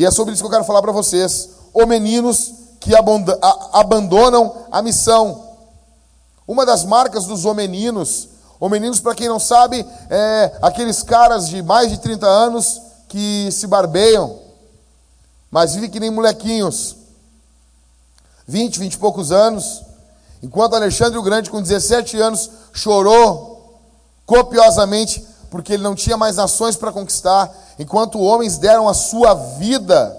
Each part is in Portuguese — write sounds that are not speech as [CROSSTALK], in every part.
E é sobre isso que eu quero falar para vocês. Homeninos que abandonam a missão. Uma das marcas dos homeninos, homeninos, para quem não sabe, é aqueles caras de mais de 30 anos que se barbeiam, mas vivem que nem molequinhos. 20, 20 e poucos anos. Enquanto Alexandre o Grande, com 17 anos, chorou copiosamente porque ele não tinha mais nações para conquistar, enquanto homens deram a sua vida,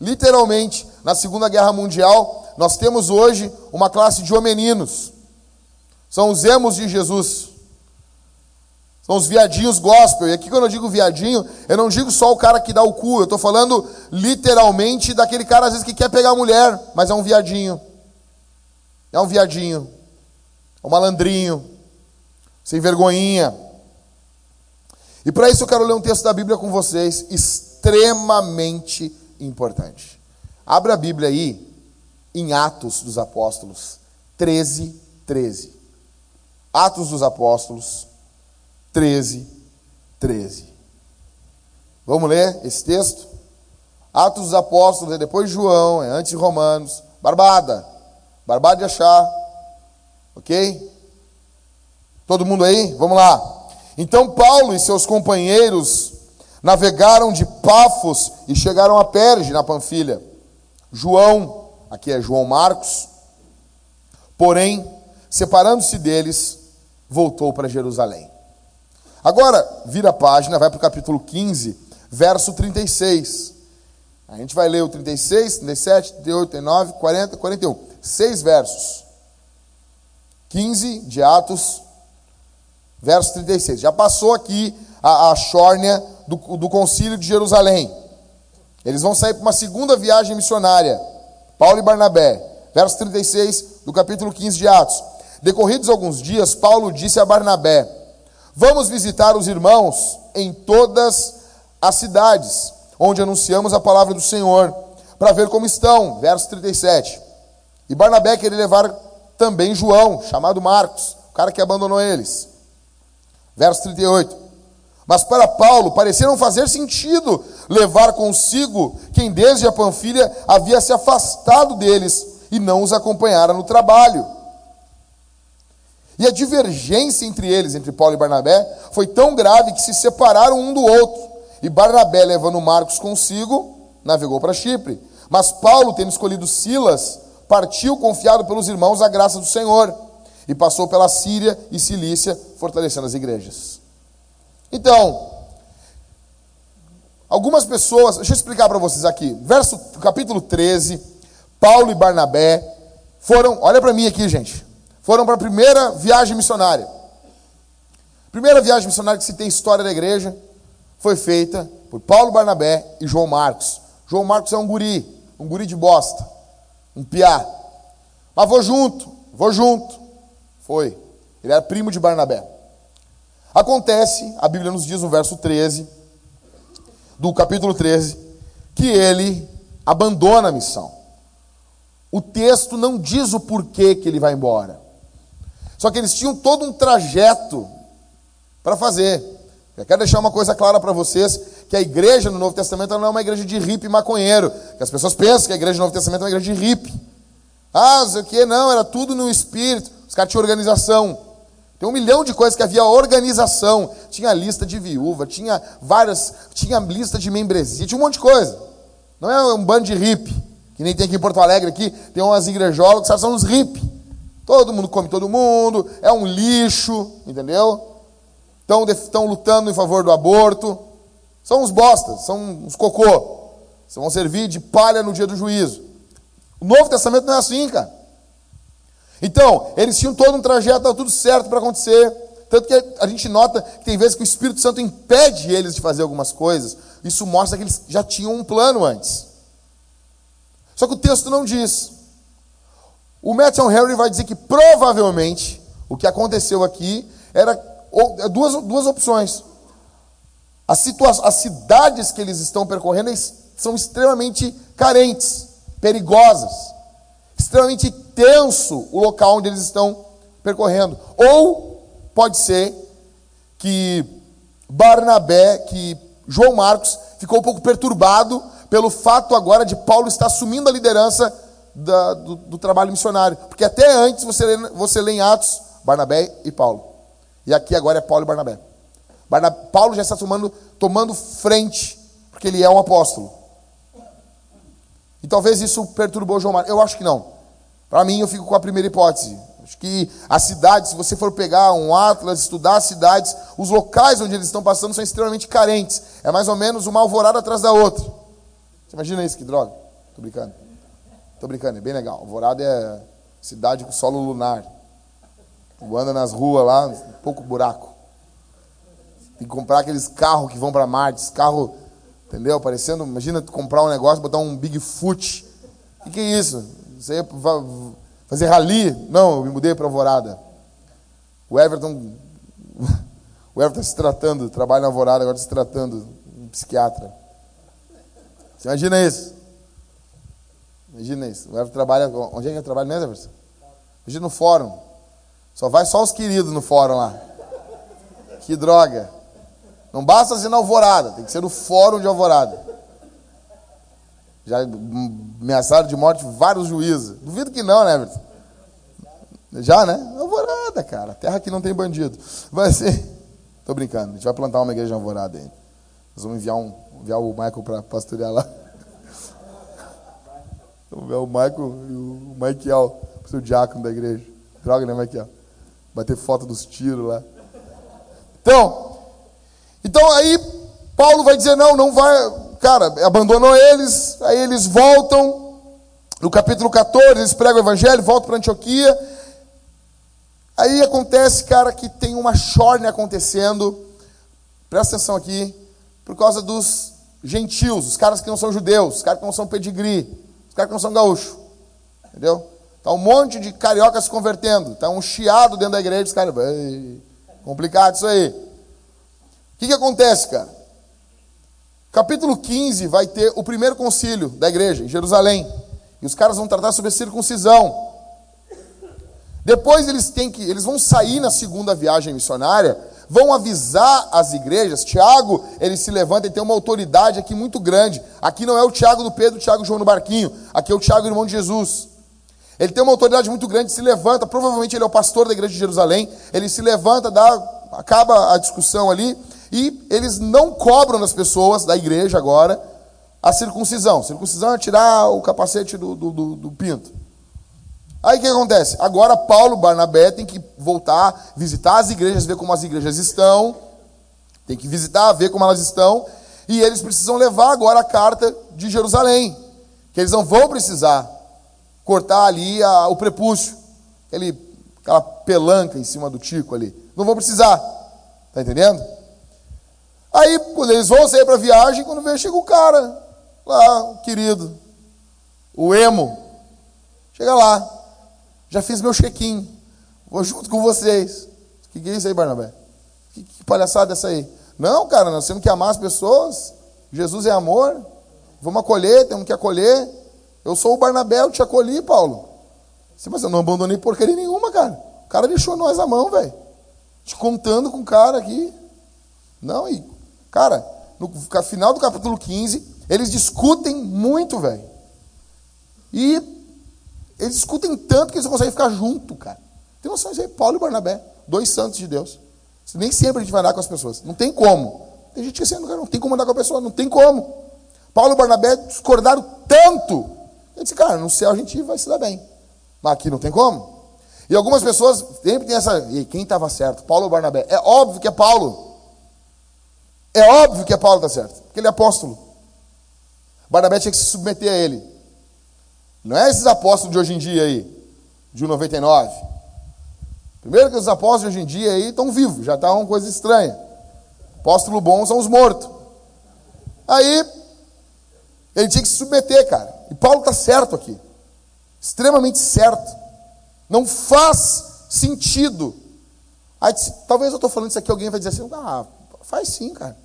literalmente, na Segunda Guerra Mundial, nós temos hoje uma classe de homeninos. São os emos de Jesus. São os viadinhos gospel. E aqui, quando eu digo viadinho, eu não digo só o cara que dá o cu. Eu estou falando literalmente daquele cara, às vezes, que quer pegar a mulher, mas é um viadinho. É um viadinho. É um malandrinho. Sem vergonhinha. E para isso eu quero ler um texto da Bíblia com vocês, extremamente importante. Abra a Bíblia aí, em Atos dos Apóstolos 13, 13. Atos dos Apóstolos 13, 13. Vamos ler esse texto? Atos dos Apóstolos é depois de João, é antes de Romanos. Barbada. Barbada de achar. Ok? Todo mundo aí? Vamos lá. Então Paulo e seus companheiros navegaram de Pafos e chegaram a Perge, na Panfilha. João, aqui é João Marcos, porém, separando-se deles, voltou para Jerusalém. Agora, vira a página, vai para o capítulo 15, verso 36. A gente vai ler o 36, 37, 38, 39, 40, 41. Seis versos. 15 de Atos verso 36. Já passou aqui a, a chórnia do, do concílio de Jerusalém. Eles vão sair para uma segunda viagem missionária. Paulo e Barnabé. Verso 36 do capítulo 15 de Atos. Decorridos alguns dias, Paulo disse a Barnabé: Vamos visitar os irmãos em todas as cidades onde anunciamos a palavra do Senhor, para ver como estão. Verso 37. E Barnabé queria levar também João, chamado Marcos, o cara que abandonou eles. Verso 38. Mas para Paulo parecia não fazer sentido levar consigo quem desde a Panfilha havia se afastado deles e não os acompanhara no trabalho. E a divergência entre eles, entre Paulo e Barnabé, foi tão grave que se separaram um do outro. E Barnabé, levando Marcos consigo, navegou para Chipre. Mas Paulo, tendo escolhido Silas, partiu confiado pelos irmãos à graça do Senhor e passou pela Síria e Cilícia, fortalecendo as igrejas. Então, algumas pessoas, deixa eu explicar para vocês aqui, verso capítulo 13, Paulo e Barnabé foram, olha para mim aqui, gente, foram para a primeira viagem missionária. Primeira viagem missionária que se tem história da igreja foi feita por Paulo Barnabé e João Marcos. João Marcos é um guri, um guri de bosta, um piá. Mas vou junto, vou junto. Foi. Ele era primo de Barnabé. Acontece, a Bíblia nos diz no verso 13, do capítulo 13, que ele abandona a missão. O texto não diz o porquê que ele vai embora. Só que eles tinham todo um trajeto para fazer. Eu quero deixar uma coisa clara para vocês, que a igreja no Novo Testamento não é uma igreja de hippie maconheiro. Que as pessoas pensam que a igreja no Novo Testamento é uma igreja de hippie. Ah, não sei o que, não, era tudo no Espírito. Os caras tinham organização. Tem um milhão de coisas que havia organização. Tinha lista de viúva, tinha várias, tinha lista de membresia, tinha um monte de coisa. Não é um bando de hippie, que nem tem aqui em Porto Alegre, aqui tem umas igrejolas que são uns hippie. Todo mundo come todo mundo, é um lixo, entendeu? Estão, lutando em favor do aborto. São uns bostas, são uns cocô. Vão servir de palha no dia do juízo. O Novo Testamento não é assim, cara. Então, eles tinham todo um trajeto, estava tudo certo para acontecer. Tanto que a gente nota que tem vezes que o Espírito Santo impede eles de fazer algumas coisas. Isso mostra que eles já tinham um plano antes. Só que o texto não diz. O Matthew Henry vai dizer que provavelmente o que aconteceu aqui era é duas, duas opções. As, as cidades que eles estão percorrendo são extremamente carentes, perigosas extremamente tenso o local onde eles estão percorrendo. Ou pode ser que Barnabé, que João Marcos ficou um pouco perturbado pelo fato agora de Paulo estar assumindo a liderança da, do, do, trabalho missionário. Porque até antes você lê, você lê em Atos Barnabé e Paulo. E aqui agora é Paulo e Barnabé. Barnabé Paulo já está tomando, tomando frente, porque ele é um apóstolo. E talvez isso perturbou João Marcos. Eu acho que não. Para mim, eu fico com a primeira hipótese. Acho que as cidades, se você for pegar um atlas, estudar as cidades, os locais onde eles estão passando são extremamente carentes. É mais ou menos uma alvorada atrás da outra. Você imagina isso, que droga? Tô brincando. Tô brincando, é bem legal. Alvorada é cidade com solo lunar. Tu anda nas ruas lá, pouco buraco. Tem que comprar aqueles carros que vão para Marte, carro, entendeu? Parecendo, imagina tu comprar um negócio, botar um Bigfoot. O que, que é isso? Você ia fazer rally? Não, eu me mudei para Alvorada. O Everton, [LAUGHS] o Everton se tratando, trabalha na Alvorada, agora se tratando, um psiquiatra. Você imagina isso? Imagina isso. O Everton trabalha, onde é que ele trabalha mesmo, Everton? Imagina no fórum. Só vai só os queridos no fórum lá. Que droga. Não basta ser na alvorada, tem que ser no fórum de alvorada. Já ameaçaram de morte vários juízes. Duvido que não, né, Everton? Já, né? Alvorada, cara. Terra que não tem bandido. Vai ser. Tô brincando. A gente vai plantar uma igreja de alvorada aí. Nós vamos enviar, um, enviar o Michael para pastorear lá. Vamos enviar o Michael e o Michael, o seu diácono da igreja. Droga, né, Michael? Bater foto dos tiros lá. Então, então aí Paulo vai dizer: não, não vai. Cara, abandonou eles, aí eles voltam. No capítulo 14, eles pregam o evangelho, voltam para Antioquia. Aí acontece, cara, que tem uma chorne acontecendo. Presta atenção aqui, por causa dos gentios, os caras que não são judeus, os caras que não são pedigree, os caras que não são gaúchos. Entendeu? Está um monte de carioca se convertendo. Está um chiado dentro da igreja. Os caras, complicado isso aí. O que, que acontece, cara? Capítulo 15 vai ter o primeiro concílio da igreja, em Jerusalém. E os caras vão tratar sobre a circuncisão. Depois eles têm que, eles vão sair na segunda viagem missionária, vão avisar as igrejas. Tiago, ele se levanta e tem uma autoridade aqui muito grande. Aqui não é o Tiago do Pedro, o Tiago João no barquinho. Aqui é o Tiago, irmão de Jesus. Ele tem uma autoridade muito grande, se levanta, provavelmente ele é o pastor da igreja de Jerusalém, ele se levanta, dá, acaba a discussão ali, e eles não cobram das pessoas da igreja agora a circuncisão. Circuncisão é tirar o capacete do, do, do, do pinto. Aí o que acontece? Agora Paulo, Barnabé, tem que voltar, visitar as igrejas, ver como as igrejas estão, tem que visitar, ver como elas estão, e eles precisam levar agora a carta de Jerusalém, que eles não vão precisar cortar ali a, o prepúcio, aquele, aquela pelanca em cima do tico ali. Não vão precisar. Tá entendendo? Aí, eles vão sair para viagem, quando vem, chega o cara lá, o querido, o emo. Chega lá. Já fiz meu check-in. Vou junto com vocês. O que é isso aí, Barnabé? Que, que palhaçada é essa aí? Não, cara, nós temos que amar as pessoas. Jesus é amor. Vamos acolher, temos que acolher. Eu sou o Barnabé, eu te acolhi, Paulo. Sim, mas eu não abandonei porcaria nenhuma, cara. O cara deixou nós a mão, velho. Te contando com o cara aqui. Não, e, cara, no final do capítulo 15, eles discutem muito, velho. E eles discutem tanto que eles não conseguem ficar junto, cara. Tem noção disso aí? Paulo e Barnabé, dois santos de Deus. Nem sempre a gente vai andar com as pessoas. Não tem como. Tem gente que assim, não tem como andar com a pessoa, não tem como. Paulo e Barnabé discordaram tanto eu disse, cara, no céu a gente vai se dar bem. Mas aqui não tem como. E algumas pessoas sempre tem essa. E quem estava certo? Paulo ou Barnabé? É óbvio que é Paulo. É óbvio que é Paulo está certo. Porque ele é apóstolo. Barnabé tinha que se submeter a ele. Não é esses apóstolos de hoje em dia aí, de 99. Primeiro que os apóstolos de hoje em dia aí estão vivos, já está uma coisa estranha. Apóstolo bom são os mortos. Aí ele tinha que se submeter, cara. E Paulo está certo aqui. Extremamente certo. Não faz sentido. Aí, talvez eu estou falando isso aqui, alguém vai dizer assim, ah, faz sim, cara.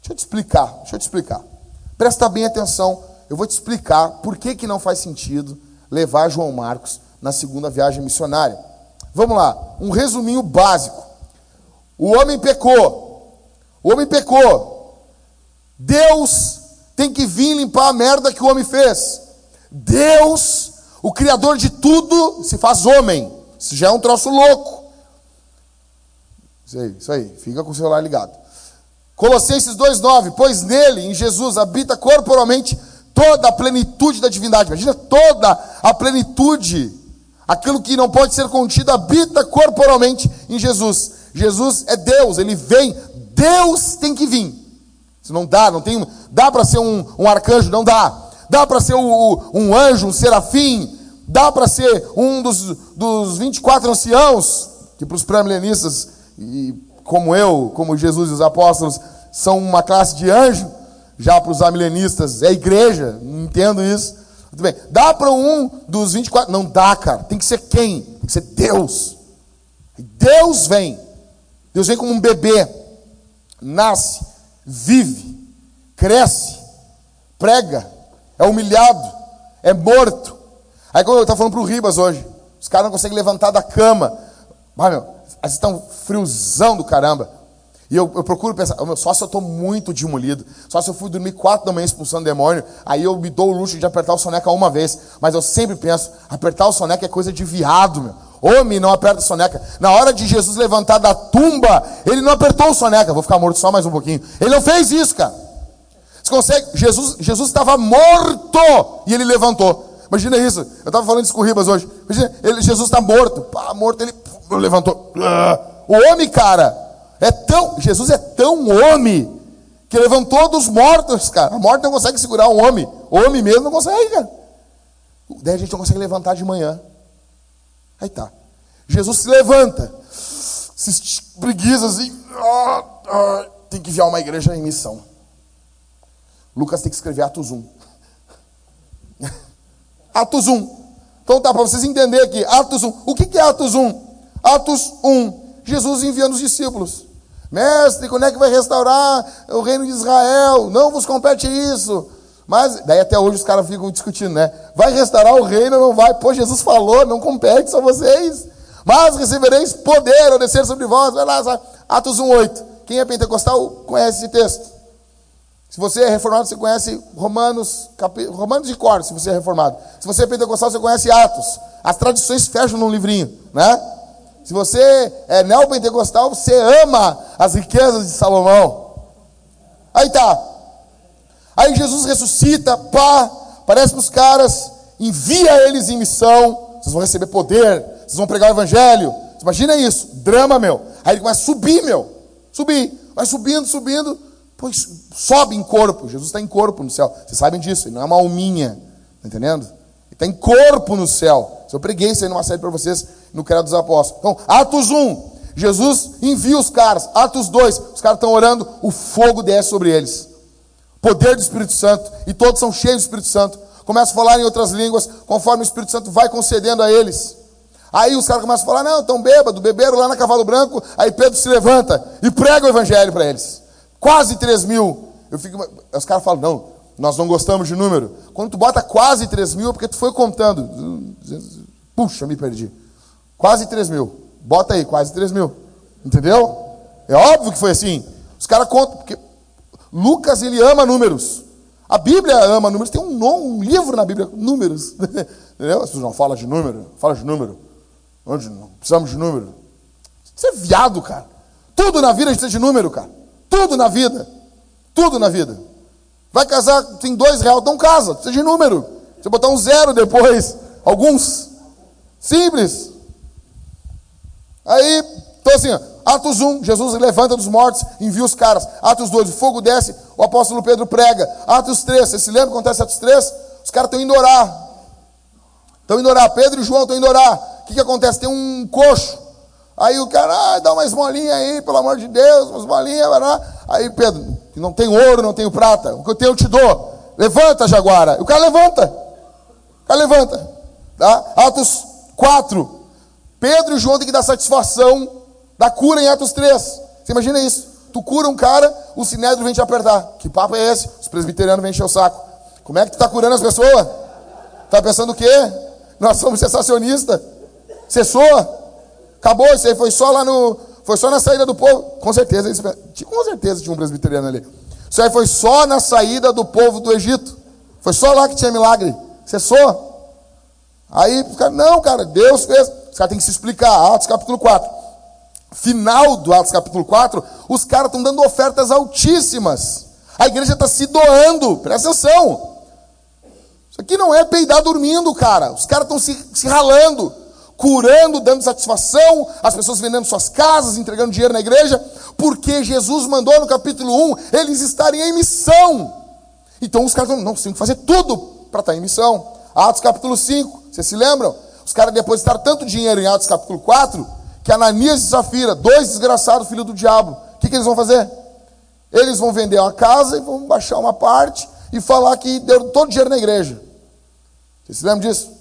Deixa eu te explicar, deixa eu te explicar. Presta bem atenção, eu vou te explicar por que, que não faz sentido levar João Marcos na segunda viagem missionária. Vamos lá, um resuminho básico. O homem pecou. O homem pecou. Deus tem que vir limpar a merda que o homem fez. Deus, o Criador de tudo, se faz homem. Isso já é um troço louco. Isso aí, isso aí. Fica com o celular ligado. Colossenses 2,9: Pois nele, em Jesus, habita corporalmente toda a plenitude da divindade. Imagina toda a plenitude. Aquilo que não pode ser contido habita corporalmente em Jesus. Jesus é Deus, ele vem. Deus tem que vir. Isso não dá, não tem. Dá para ser um, um, arcanjo? Não dá. Dá para ser um, um, anjo, um serafim? Dá para ser um dos, dos 24 anciãos, que para os pré-milenistas, como eu, como Jesus e os apóstolos, são uma classe de anjo, já para os amilenistas é igreja, não entendo isso. Tudo bem. Dá para um dos 24? Não dá, cara. Tem que ser quem? Tem que ser Deus. Deus vem. Deus vem como um bebê. Nasce, vive, cresce, prega, é humilhado, é morto. Aí como eu estava falando para o Ribas hoje, os caras não conseguem levantar da cama. Mas, meu, eles estão friozão do caramba. E eu, eu procuro pensar, só se eu estou muito demolido, só se eu fui dormir quatro da manhã expulsando demônio, aí eu me dou o luxo de apertar o soneca uma vez. Mas eu sempre penso, apertar o soneca é coisa de viado, meu. Homem não aperta o soneca. Na hora de Jesus levantar da tumba, ele não apertou o soneca. Vou ficar morto só mais um pouquinho. Ele não fez isso, cara. Você consegue? Jesus, Jesus estava morto e ele levantou. Imagina isso. Eu estava falando isso com o Ribas hoje. Imagina, ele, Jesus está morto. Pá, morto, ele levantou. O homem, cara, é tão. Jesus é tão homem que levantou dos mortos, cara. A morte não consegue segurar um homem. O homem mesmo não consegue, cara. Daí a gente não consegue levantar de manhã. Aí tá. Jesus se levanta, se espreguiça assim. Ah, ah, tem que enviar uma igreja em missão. Lucas tem que escrever Atos 1. [LAUGHS] Atos 1. Então tá, para vocês entenderem aqui. Atos 1. O que, que é Atos 1? Atos 1. Jesus enviando os discípulos. Mestre, quando é que vai restaurar o reino de Israel? Não vos compete isso. Mas, daí até hoje os caras ficam discutindo, né? Vai restaurar o reino ou não vai? Pô, Jesus falou, não compete, só vocês. Mas recebereis poder ao descer sobre vós. Vai lá, sabe? Atos 1,8. Quem é pentecostal conhece esse texto. Se você é reformado, você conhece Romanos, cap... Romanos de cor, se você é reformado. Se você é pentecostal, você conhece Atos. As tradições fecham num livrinho, né? Se você é neopentecostal, você ama as riquezas de Salomão. Aí tá. Aí Jesus ressuscita, pá, aparece para os caras, envia eles em missão. Vocês vão receber poder, vocês vão pregar o evangelho. Imagina isso, drama, meu. Aí ele começa a subir, meu. Subir. Vai subindo, subindo. Pois sobe em corpo. Jesus está em corpo no céu. Vocês sabem disso, ele não é uma alminha. Está entendendo? Ele está em corpo no céu. Eu preguei isso aí numa série para vocês no Credo dos Apóstolos. Então, Atos 1, Jesus envia os caras. Atos 2, os caras estão orando, o fogo desce sobre eles. Poder do Espírito Santo, e todos são cheios do Espírito Santo. Começam a falar em outras línguas, conforme o Espírito Santo vai concedendo a eles. Aí os caras começam a falar: não, estão bêbados, beberam lá na Cavalo Branco. Aí Pedro se levanta e prega o Evangelho para eles. Quase 3 mil. Eu fico, os caras falam: não, nós não gostamos de número. Quando tu bota quase 3 mil, é porque tu foi contando. Puxa, me perdi. Quase 3 mil. Bota aí, quase 3 mil. Entendeu? É óbvio que foi assim. Os caras contam, porque Lucas ele ama números. A Bíblia ama números. Tem um, um livro na Bíblia, números. [LAUGHS] Entendeu? As pessoas não falam de número. Fala de número. Onde não precisamos de número. Isso é viado, cara. Tudo na vida precisa de número, cara. Tudo na vida. Tudo na vida. Vai casar, tem dois reais, não casa, precisa de número. Você botar um zero depois. Alguns. Simples. Aí, então assim, Atos 1, Jesus levanta dos mortos, envia os caras. Atos 2, o fogo desce, o apóstolo Pedro prega. Atos 3, você se lembra que acontece Atos 3? Os caras estão indo orar. Estão indo orar. Pedro e João estão indo orar. O que, que acontece? Tem um coxo. Aí o cara, ah, dá uma esmolinha aí, pelo amor de Deus, uma esmolinha, vai Aí Pedro, não tem ouro, não tenho prata, o que eu tenho eu te dou. Levanta, Jaguara. O cara levanta. O cara levanta. Tá? Atos 4. Pedro e João têm que dar satisfação da cura em Atos 3. Você imagina isso? Tu cura um cara, o sinédrio vem te apertar. Que papo é esse? Os presbiterianos vêm encher o saco. Como é que tu está curando as pessoas? Tá pensando o quê? Nós somos sensacionistas. Cessou? Acabou, isso aí foi só lá no. Foi só na saída do povo. Com certeza, com certeza tinha um presbiteriano ali. Isso aí foi só na saída do povo do Egito. Foi só lá que tinha milagre. Cessou. Aí, não, cara, Deus fez. Os caras têm que se explicar. Atos capítulo 4. Final do Atos capítulo 4, os caras estão dando ofertas altíssimas. A igreja está se doando. Presta atenção. Isso aqui não é peidar dormindo, cara. Os caras estão se, se ralando curando, dando satisfação, as pessoas vendendo suas casas, entregando dinheiro na igreja, porque Jesus mandou no capítulo 1 eles estarem em missão. Então os caras não, têm que fazer tudo para estar em missão. Atos capítulo 5, vocês se lembram? Os caras depositaram tanto dinheiro em Atos capítulo 4, que Ananias e Safira, dois desgraçados filhos do diabo, o que, que eles vão fazer? Eles vão vender uma casa e vão baixar uma parte e falar que deu todo o dinheiro na igreja. Vocês se lembram disso?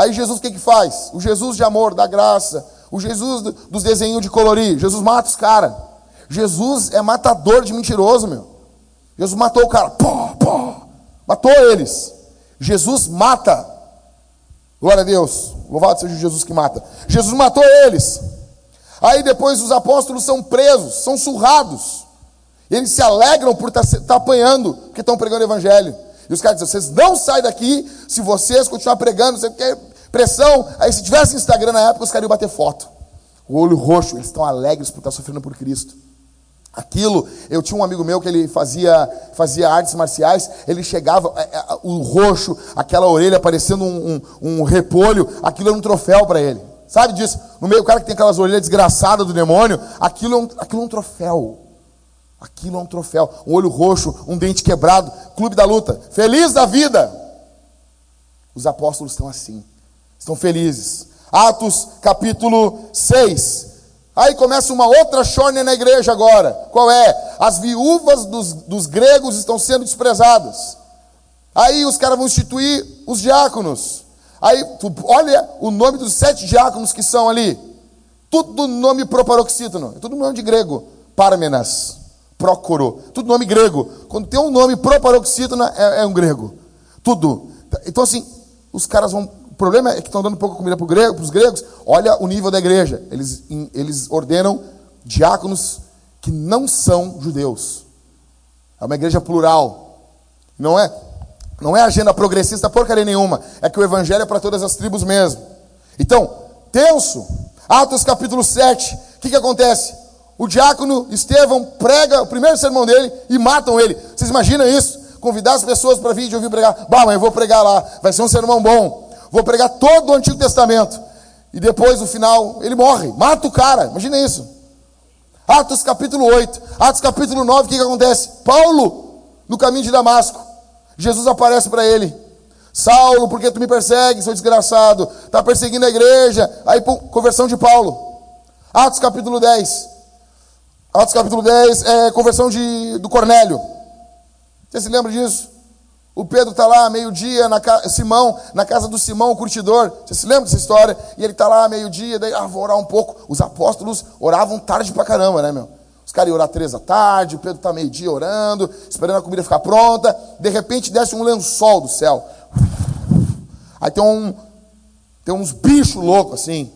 Aí Jesus o que, que faz? O Jesus de amor, da graça, o Jesus dos desenhos de colorir. Jesus mata os caras. Jesus é matador de mentiroso, meu. Jesus matou o cara. Pô, pô. Matou eles. Jesus mata. Glória a Deus. Louvado seja o Jesus que mata. Jesus matou eles. Aí depois os apóstolos são presos, são surrados. Eles se alegram por estar tá, tá apanhando, porque estão pregando o evangelho. E os caras dizem: vocês não saem daqui se vocês continuar pregando, você quer pressão. Aí se tivesse Instagram na época, os caras iam bater foto. O olho roxo, eles estão alegres por estar sofrendo por Cristo. Aquilo, eu tinha um amigo meu que ele fazia, fazia artes marciais, ele chegava, é, é, o roxo, aquela orelha parecendo um, um, um repolho, aquilo era um troféu para ele. Sabe disso? No meio, o cara que tem aquelas orelhas desgraçadas do demônio, aquilo é um, aquilo é um troféu. Aquilo é um troféu. Um olho roxo, um dente quebrado, clube da luta. Feliz da vida. Os apóstolos estão assim. Estão felizes. Atos capítulo 6. Aí começa uma outra chorne na igreja agora. Qual é? As viúvas dos, dos gregos estão sendo desprezadas. Aí os caras vão instituir os diáconos. Aí, tu, olha o nome dos sete diáconos que são ali. Tudo nome proparoxítono. É tudo nome de grego. Parmenas. Procuro. Tudo nome grego. Quando tem um nome proparoxítono, é, é um grego. Tudo. Então, assim, os caras vão problema é que estão dando pouca comida para grego, os gregos. Olha o nível da igreja. Eles, eles ordenam diáconos que não são judeus. É uma igreja plural. Não é, não é agenda progressista porcaria nenhuma. É que o evangelho é para todas as tribos mesmo. Então, tenso. Atos capítulo 7. O que, que acontece? O diácono Estevão prega o primeiro sermão dele e matam ele. Vocês imaginam isso? Convidar as pessoas para vir de ouvir pregar. Bah, mas eu vou pregar lá. Vai ser um sermão bom vou pregar todo o Antigo Testamento. E depois, no final, ele morre, mata o cara. Imagina isso. Atos capítulo 8, Atos capítulo 9, o que, que acontece? Paulo, no caminho de Damasco, Jesus aparece para ele. Saulo, por que tu me persegues, seu desgraçado? Está perseguindo a igreja. Aí, conversão de Paulo. Atos capítulo 10. Atos capítulo 10 é conversão de, do Cornélio. Você se lembra disso? O Pedro está lá meio-dia, na Simão, na casa do Simão, o curtidor. Você se lembra dessa história? E ele está lá meio-dia, daí, ah, vou orar um pouco. Os apóstolos oravam tarde pra caramba, né, meu? Os caras iam orar três da tarde, o Pedro está meio-dia orando, esperando a comida ficar pronta. De repente desce um lençol do céu. Aí tem um. Tem uns bichos loucos assim.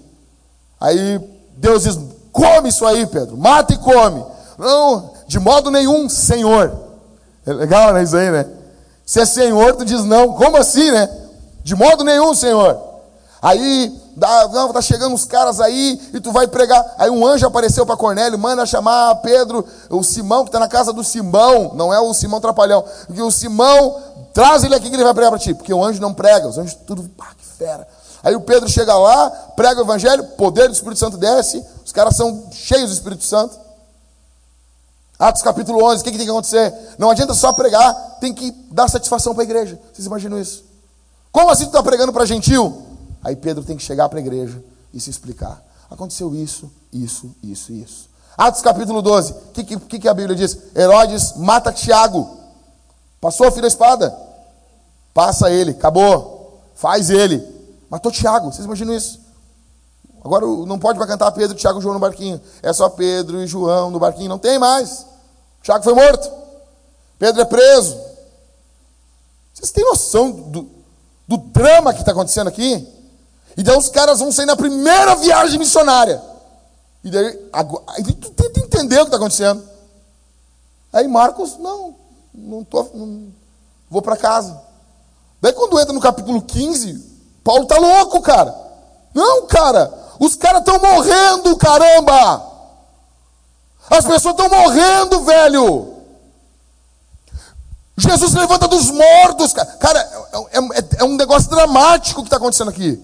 Aí Deus diz: come isso aí, Pedro, mata e come. Não, de modo nenhum, Senhor. É legal, né? Isso aí, né? Se é Senhor, tu diz não. Como assim, né? De modo nenhum, Senhor. Aí, dá, não, tá chegando os caras aí e tu vai pregar. Aí um anjo apareceu para Cornélio, manda chamar Pedro, o Simão que está na casa do Simão, não é o Simão Trapalhão, porque o Simão, traz ele aqui que ele vai pregar para ti, porque o anjo não prega, os anjos tudo, pá, que fera. Aí o Pedro chega lá, prega o evangelho, poder do Espírito Santo desce, os caras são cheios do Espírito Santo. Atos capítulo 11, o que, que tem que acontecer? Não adianta só pregar, tem que dar satisfação para a igreja. Vocês imaginam isso? Como assim tu está pregando para gentil? Aí Pedro tem que chegar para a igreja e se explicar. Aconteceu isso, isso, isso isso. Atos capítulo 12, o que, que, que a Bíblia diz? Herodes mata Tiago. Passou o fio da espada? Passa ele, acabou. Faz ele. Matou Tiago, vocês imaginam isso? Agora não pode mais cantar Pedro, Tiago e João no barquinho. É só Pedro e João no barquinho. Não tem mais. Tiago foi morto. Pedro é preso. Vocês têm noção do, do drama que está acontecendo aqui? E daí os caras vão sair na primeira viagem missionária. E daí, agora, tu tenta entender o que está acontecendo. Aí Marcos, não, não tô, não, vou para casa. Daí quando entra no capítulo 15, Paulo tá louco, cara. Não, cara, os caras estão morrendo, caramba. As pessoas estão morrendo, velho. Jesus levanta dos mortos, cara. Cara, é, é, é um negócio dramático que está acontecendo aqui.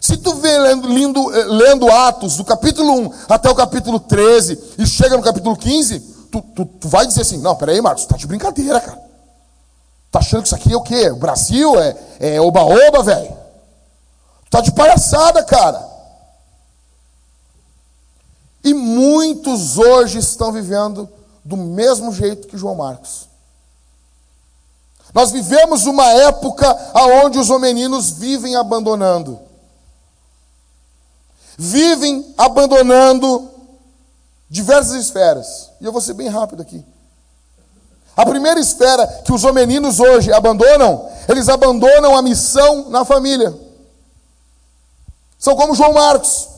Se tu vê lendo, eh, lendo, Atos, do capítulo 1 até o capítulo 13, e chega no capítulo 15, tu, tu, tu vai dizer assim: Não, peraí, Marcos, tá de brincadeira, cara. Tá achando que isso aqui é o quê? O Brasil? É, é oba-oba, velho? Tá de palhaçada, cara. E muitos hoje estão vivendo do mesmo jeito que João Marcos. Nós vivemos uma época onde os homeninos vivem abandonando. Vivem abandonando diversas esferas. E eu vou ser bem rápido aqui. A primeira esfera que os homeninos hoje abandonam, eles abandonam a missão na família. São como João Marcos.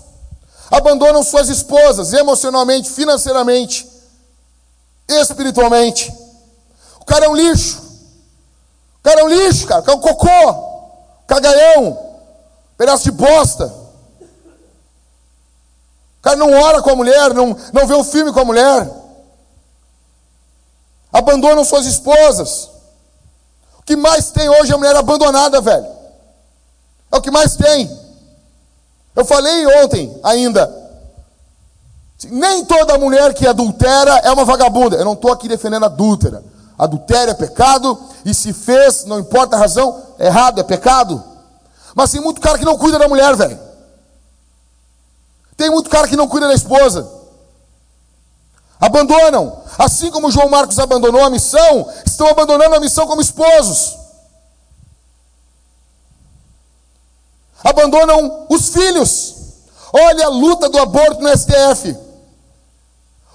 Abandonam suas esposas emocionalmente, financeiramente, espiritualmente. O cara é um lixo. O cara é um lixo, cara. O cara é um cocô. Cagaião. Pedaço de bosta. O cara não ora com a mulher, não, não vê o filme com a mulher. Abandonam suas esposas. O que mais tem hoje é a mulher abandonada, velho. É o que mais tem. Eu falei ontem ainda. Nem toda mulher que adultera é uma vagabunda. Eu não estou aqui defendendo adúltera. Adultério é pecado, e se fez, não importa a razão, é errado, é pecado. Mas tem muito cara que não cuida da mulher, velho. Tem muito cara que não cuida da esposa. Abandonam. Assim como João Marcos abandonou a missão, estão abandonando a missão como esposos. Abandonam os filhos. Olha a luta do aborto no STF.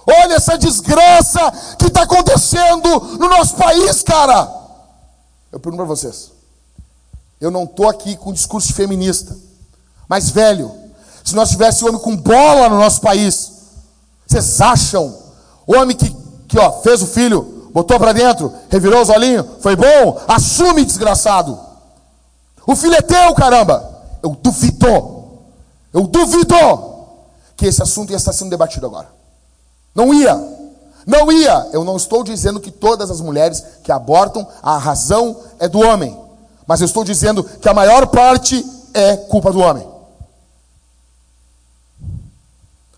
Olha essa desgraça que está acontecendo no nosso país, cara. Eu pergunto para vocês. Eu não estou aqui com discurso feminista. Mas, velho, se nós tivéssemos homem com bola no nosso país, vocês acham? Homem que, que ó, fez o filho, botou para dentro, revirou os olhinhos, foi bom? Assume, desgraçado. O filho é teu, caramba. Eu duvido, eu duvido que esse assunto ia estar sendo debatido agora. Não ia, não ia. Eu não estou dizendo que todas as mulheres que abortam, a razão é do homem. Mas eu estou dizendo que a maior parte é culpa do homem.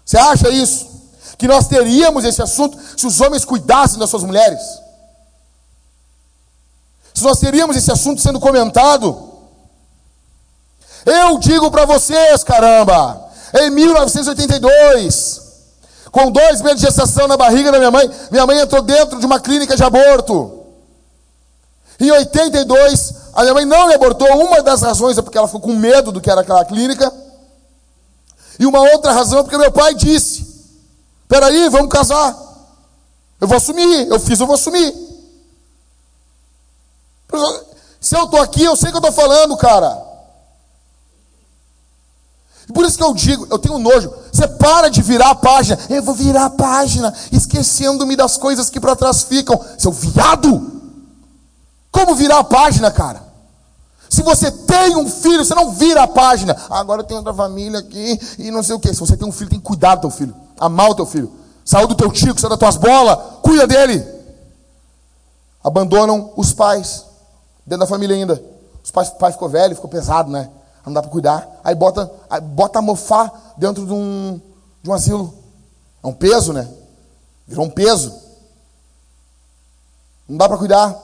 Você acha isso? Que nós teríamos esse assunto se os homens cuidassem das suas mulheres? Se nós teríamos esse assunto sendo comentado? Eu digo para vocês, caramba, em 1982, com dois meses de gestação na barriga da minha mãe, minha mãe entrou dentro de uma clínica de aborto. Em 82, a minha mãe não me abortou. Uma das razões é porque ela ficou com medo do que era aquela clínica. E uma outra razão é porque meu pai disse: Peraí, vamos casar. Eu vou assumir. Eu fiz, eu vou assumir. Se eu estou aqui, eu sei que eu estou falando, cara. Por isso que eu digo, eu tenho nojo. Você para de virar a página. Eu vou virar a página, esquecendo-me das coisas que para trás ficam. Seu viado! Como virar a página, cara? Se você tem um filho, você não vira a página. Ah, agora eu tenho outra família aqui e não sei o que. Se você tem um filho, tem que cuidar do teu filho. Amar o teu filho. Saiu do teu tio, saiu das tuas bolas. Cuida dele. Abandonam os pais. Dentro da família ainda. Os pais, o pai ficou velho, ficou pesado, né? Não dá para cuidar. Aí bota, aí bota a mofar dentro de um, de um asilo. É um peso, né? Virou um peso. Não dá para cuidar.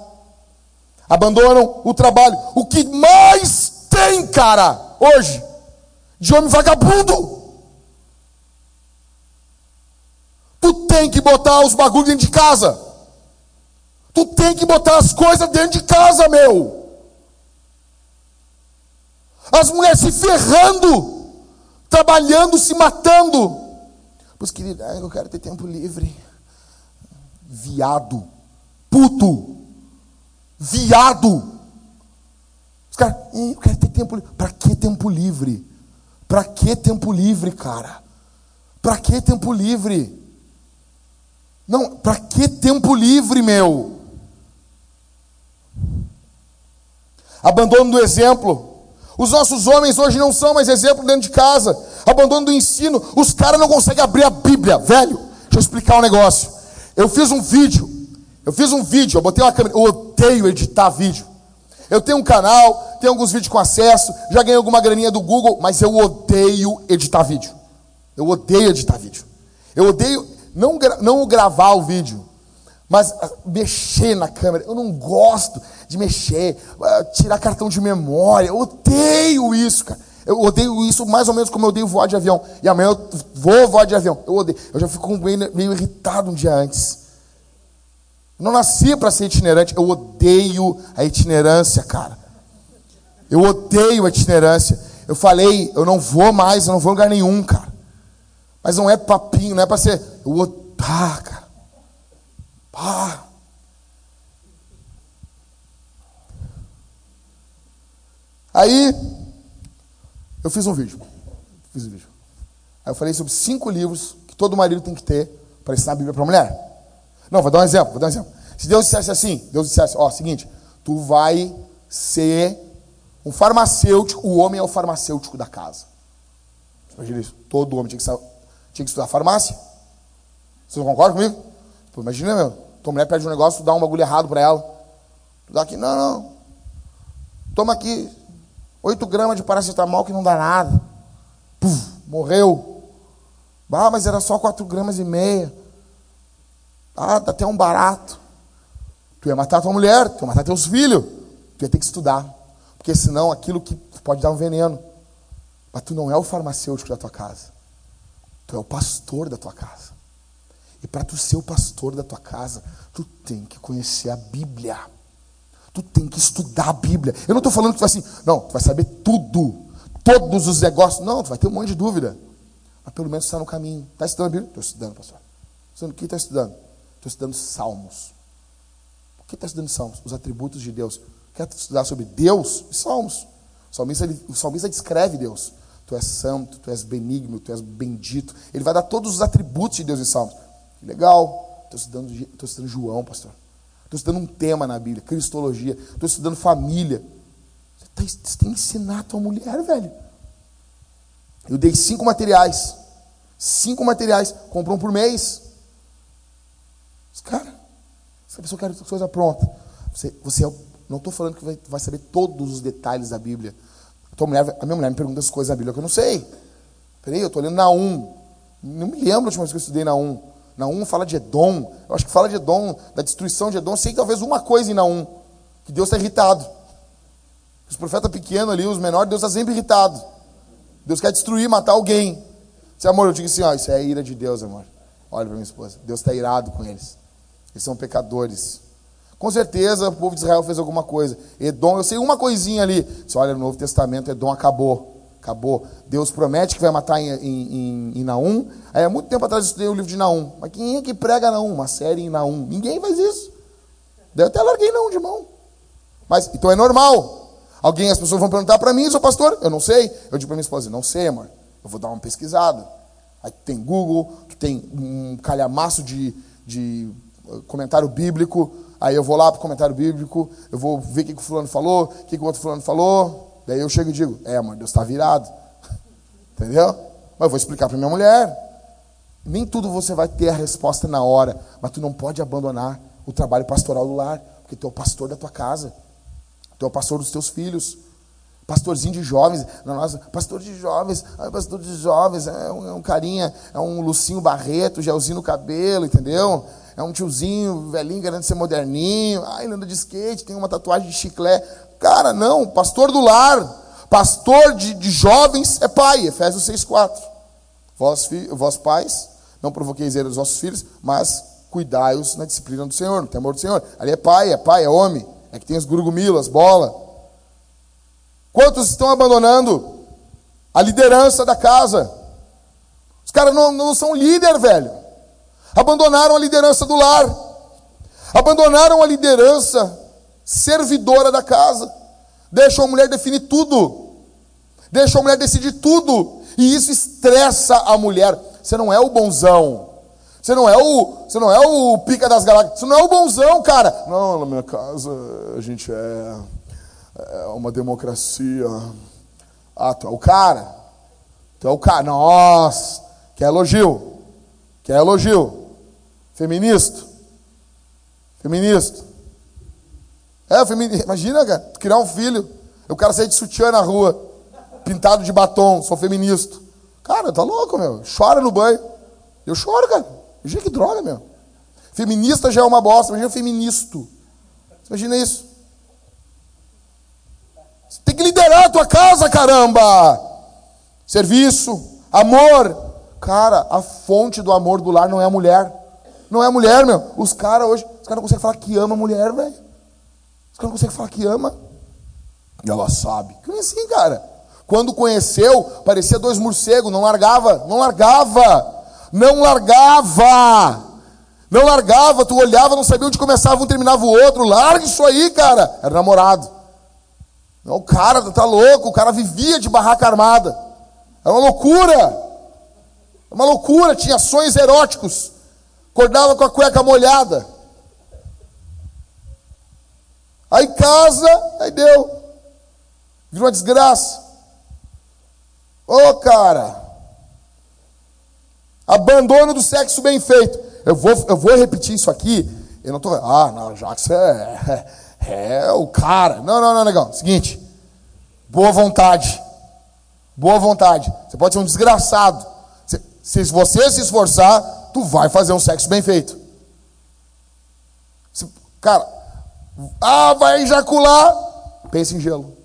Abandonam o trabalho. O que mais tem, cara, hoje, de homem vagabundo. Tu tem que botar os bagulhos dentro de casa. Tu tem que botar as coisas dentro de casa, meu. As mulheres se ferrando, trabalhando, se matando. Pois, querida, eu quero ter tempo livre. Viado, puto, viado. Os caras, eu quero ter tempo livre. Para que tempo livre? Para que tempo livre, cara? Para que tempo livre? Não, para que tempo livre, meu? Abandono do exemplo. Os nossos homens hoje não são mais exemplo dentro de casa. Abandono do ensino. Os caras não conseguem abrir a Bíblia, velho. Deixa eu explicar um negócio. Eu fiz um vídeo. Eu fiz um vídeo. Eu botei uma câmera. Eu odeio editar vídeo. Eu tenho um canal, tenho alguns vídeos com acesso, já ganhei alguma graninha do Google, mas eu odeio editar vídeo. Eu odeio editar vídeo. Eu odeio não, não gravar o vídeo, mas ah, mexer na câmera. Eu não gosto de mexer, ah, tirar cartão de memória. Eu odeio isso, cara. Eu odeio isso mais ou menos como eu odeio voar de avião. E amanhã eu vou voar de avião. Eu odeio. Eu já fico meio, meio irritado um dia antes. Eu não nasci para ser itinerante. Eu odeio a itinerância, cara. Eu odeio a itinerância. Eu falei, eu não vou mais, eu não vou em lugar nenhum, cara. Mas não é papinho, não é para ser. Eu odeio. Ah, cara. Pá. Aí, eu fiz um vídeo. Fiz um vídeo. Aí eu falei sobre cinco livros que todo marido tem que ter para ensinar a Bíblia para a mulher. Não, vou dar um exemplo, vou dar um exemplo. Se Deus dissesse assim, Deus dissesse, ó, seguinte, tu vai ser um farmacêutico, o homem é o farmacêutico da casa. Imagina isso, todo homem tinha que, tinha que estudar farmácia. Vocês não concordam comigo? Pô, imagina, meu, tua mulher pede um negócio, tu dá um bagulho errado para ela. Tu dá aqui, não, não. Toma aqui 8 gramas de paracetamol que não dá nada. Puf, morreu. Ah, mas era só 4 gramas e meia. Ah, dá até um barato. Tu ia matar tua mulher, tu ia matar teus filhos. Tu ia ter que estudar. Porque senão aquilo que pode dar um veneno. Mas tu não é o farmacêutico da tua casa. Tu é o pastor da tua casa. E para tu ser o pastor da tua casa, tu tem que conhecer a Bíblia. Tu tem que estudar a Bíblia. Eu não estou falando que tu vai assim, não, tu vai saber tudo, todos os negócios. Não, tu vai ter um monte de dúvida. Mas pelo menos está no caminho. Está estudando a Bíblia? Estou estudando, pastor. Estudando o que está estudando? Estou estudando Salmos. O que está estudando Salmos? Os atributos de Deus. Quer estudar sobre Deus? Salmos. O salmista, ele, o salmista descreve Deus. Tu és santo, tu és benigno, tu és bendito. Ele vai dar todos os atributos de Deus em Salmos. Legal. Estou estudando, estou estudando João, pastor. Estou estudando um tema na Bíblia, Cristologia. Estou estudando família. Você, tá, você tem que ensinar a tua mulher, velho. Eu dei cinco materiais. Cinco materiais. Comprou um por mês. Cara, se a pessoa quer coisa pronta, você, você é, não estou falando que vai, vai, saber todos os detalhes da Bíblia. A, mulher, a minha mulher me pergunta as coisas da Bíblia que eu não sei. Peraí, eu estou lendo na 1. Não me lembro a última vez que eu estudei na 1. Na 1 fala de Edom. Eu acho que fala de Edom, da destruição de Edom. Sei talvez uma coisa em na 1, que Deus está irritado. Os profetas pequenos ali, os menores, Deus está sempre irritado. Deus quer destruir, matar alguém. Se amor, eu digo assim, ó, isso é a ira de Deus, amor. Olha para minha esposa. Deus está irado com eles. Eles são pecadores. Com certeza o povo de Israel fez alguma coisa. Edom, eu sei uma coisinha ali. Você olha no Novo Testamento, Edom acabou. Acabou. Deus promete que vai matar em, em, em, Naum. Aí há muito tempo atrás eu estudei o livro de Naum. Mas quem é que prega Naum? Uma série em Naum. Ninguém faz isso. Daí eu até larguei Naum de mão. Mas, então é normal. Alguém, as pessoas vão perguntar para mim, sou pastor? Eu não sei. Eu digo para minha esposa, não sei, amor. Eu vou dar uma pesquisada. Aí tem Google, tem um calhamaço de, de comentário bíblico, aí eu vou lá para o comentário bíblico, eu vou ver o que, que o fulano falou, o que, que o outro fulano falou, daí eu chego e digo, é, mãe, Deus está virado. [LAUGHS] Entendeu? Mas eu vou explicar para minha mulher. Nem tudo você vai ter a resposta na hora, mas tu não pode abandonar o trabalho pastoral do lar, porque tu é o pastor da tua casa, tu é o pastor dos teus filhos, pastorzinho de jovens, não, nossa, pastor de jovens, pastor de jovens, é um, é um carinha, é um Lucinho Barreto, gelzinho no cabelo, entendeu? É um tiozinho, velhinho, querendo ser moderninho, ai, ele anda de skate, tem uma tatuagem de chiclete. Cara, não, pastor do lar, pastor de, de jovens é pai, Efésios 6,4. Vós, vós pais, não provoqueis eles os vossos filhos, mas cuidai-os na disciplina do Senhor, no temor do Senhor. Ali é pai, é pai, é homem, é que tem os gurugumilas, bola. Quantos estão abandonando a liderança da casa? Os caras não, não são líder, velho abandonaram a liderança do lar, abandonaram a liderança servidora da casa, deixam a mulher definir tudo, deixam a mulher decidir tudo, e isso estressa a mulher. Você não é o bonzão, Você não é o, você não é o pica das galáxias, você não é o bonzão, cara. Não, na minha casa a gente é, é uma democracia. Ah, tu é o cara. Tu é o cara. Nossa, que elogio. Que elogio. Feminista. Feminista. É, feminista. Imagina, cara, criar um filho, o cara sair de sutiã na rua, pintado de batom, sou feminista. Cara, tá louco, meu. Chora no banho. Eu choro, cara. Imagina que droga, meu. Feminista já é uma bosta, imagina feministo. Imagina isso? Você tem que liderar a tua casa, caramba! Serviço, amor. Cara, a fonte do amor do lar não é a mulher. Não é a mulher, meu. Os caras hoje, os caras não conseguem falar que ama a mulher, velho. Os caras não conseguem falar que ama. E ela sabe. Como é assim, cara? Quando conheceu, parecia dois morcegos, não largava, não largava. Não largava. Não largava, tu olhava, não sabia onde começava um terminava o outro. Larga isso aí, cara. Era namorado. O cara tá louco, o cara vivia de barraca armada. Era uma loucura. Era uma loucura, tinha sonhos eróticos. Acordava com a cueca molhada. Aí casa, aí deu. Virou uma desgraça. Ô, oh, cara. Abandono do sexo bem feito. Eu vou, eu vou repetir isso aqui. Eu não estou. Ah, não, Jackson é, é, é, o cara. Não, não, não, negão. Seguinte. Boa vontade. Boa vontade. Você pode ser um desgraçado. Se, você se esforçar, tu vai fazer um sexo bem feito. Se, cara, ah, vai ejacular. Pensa em gelo.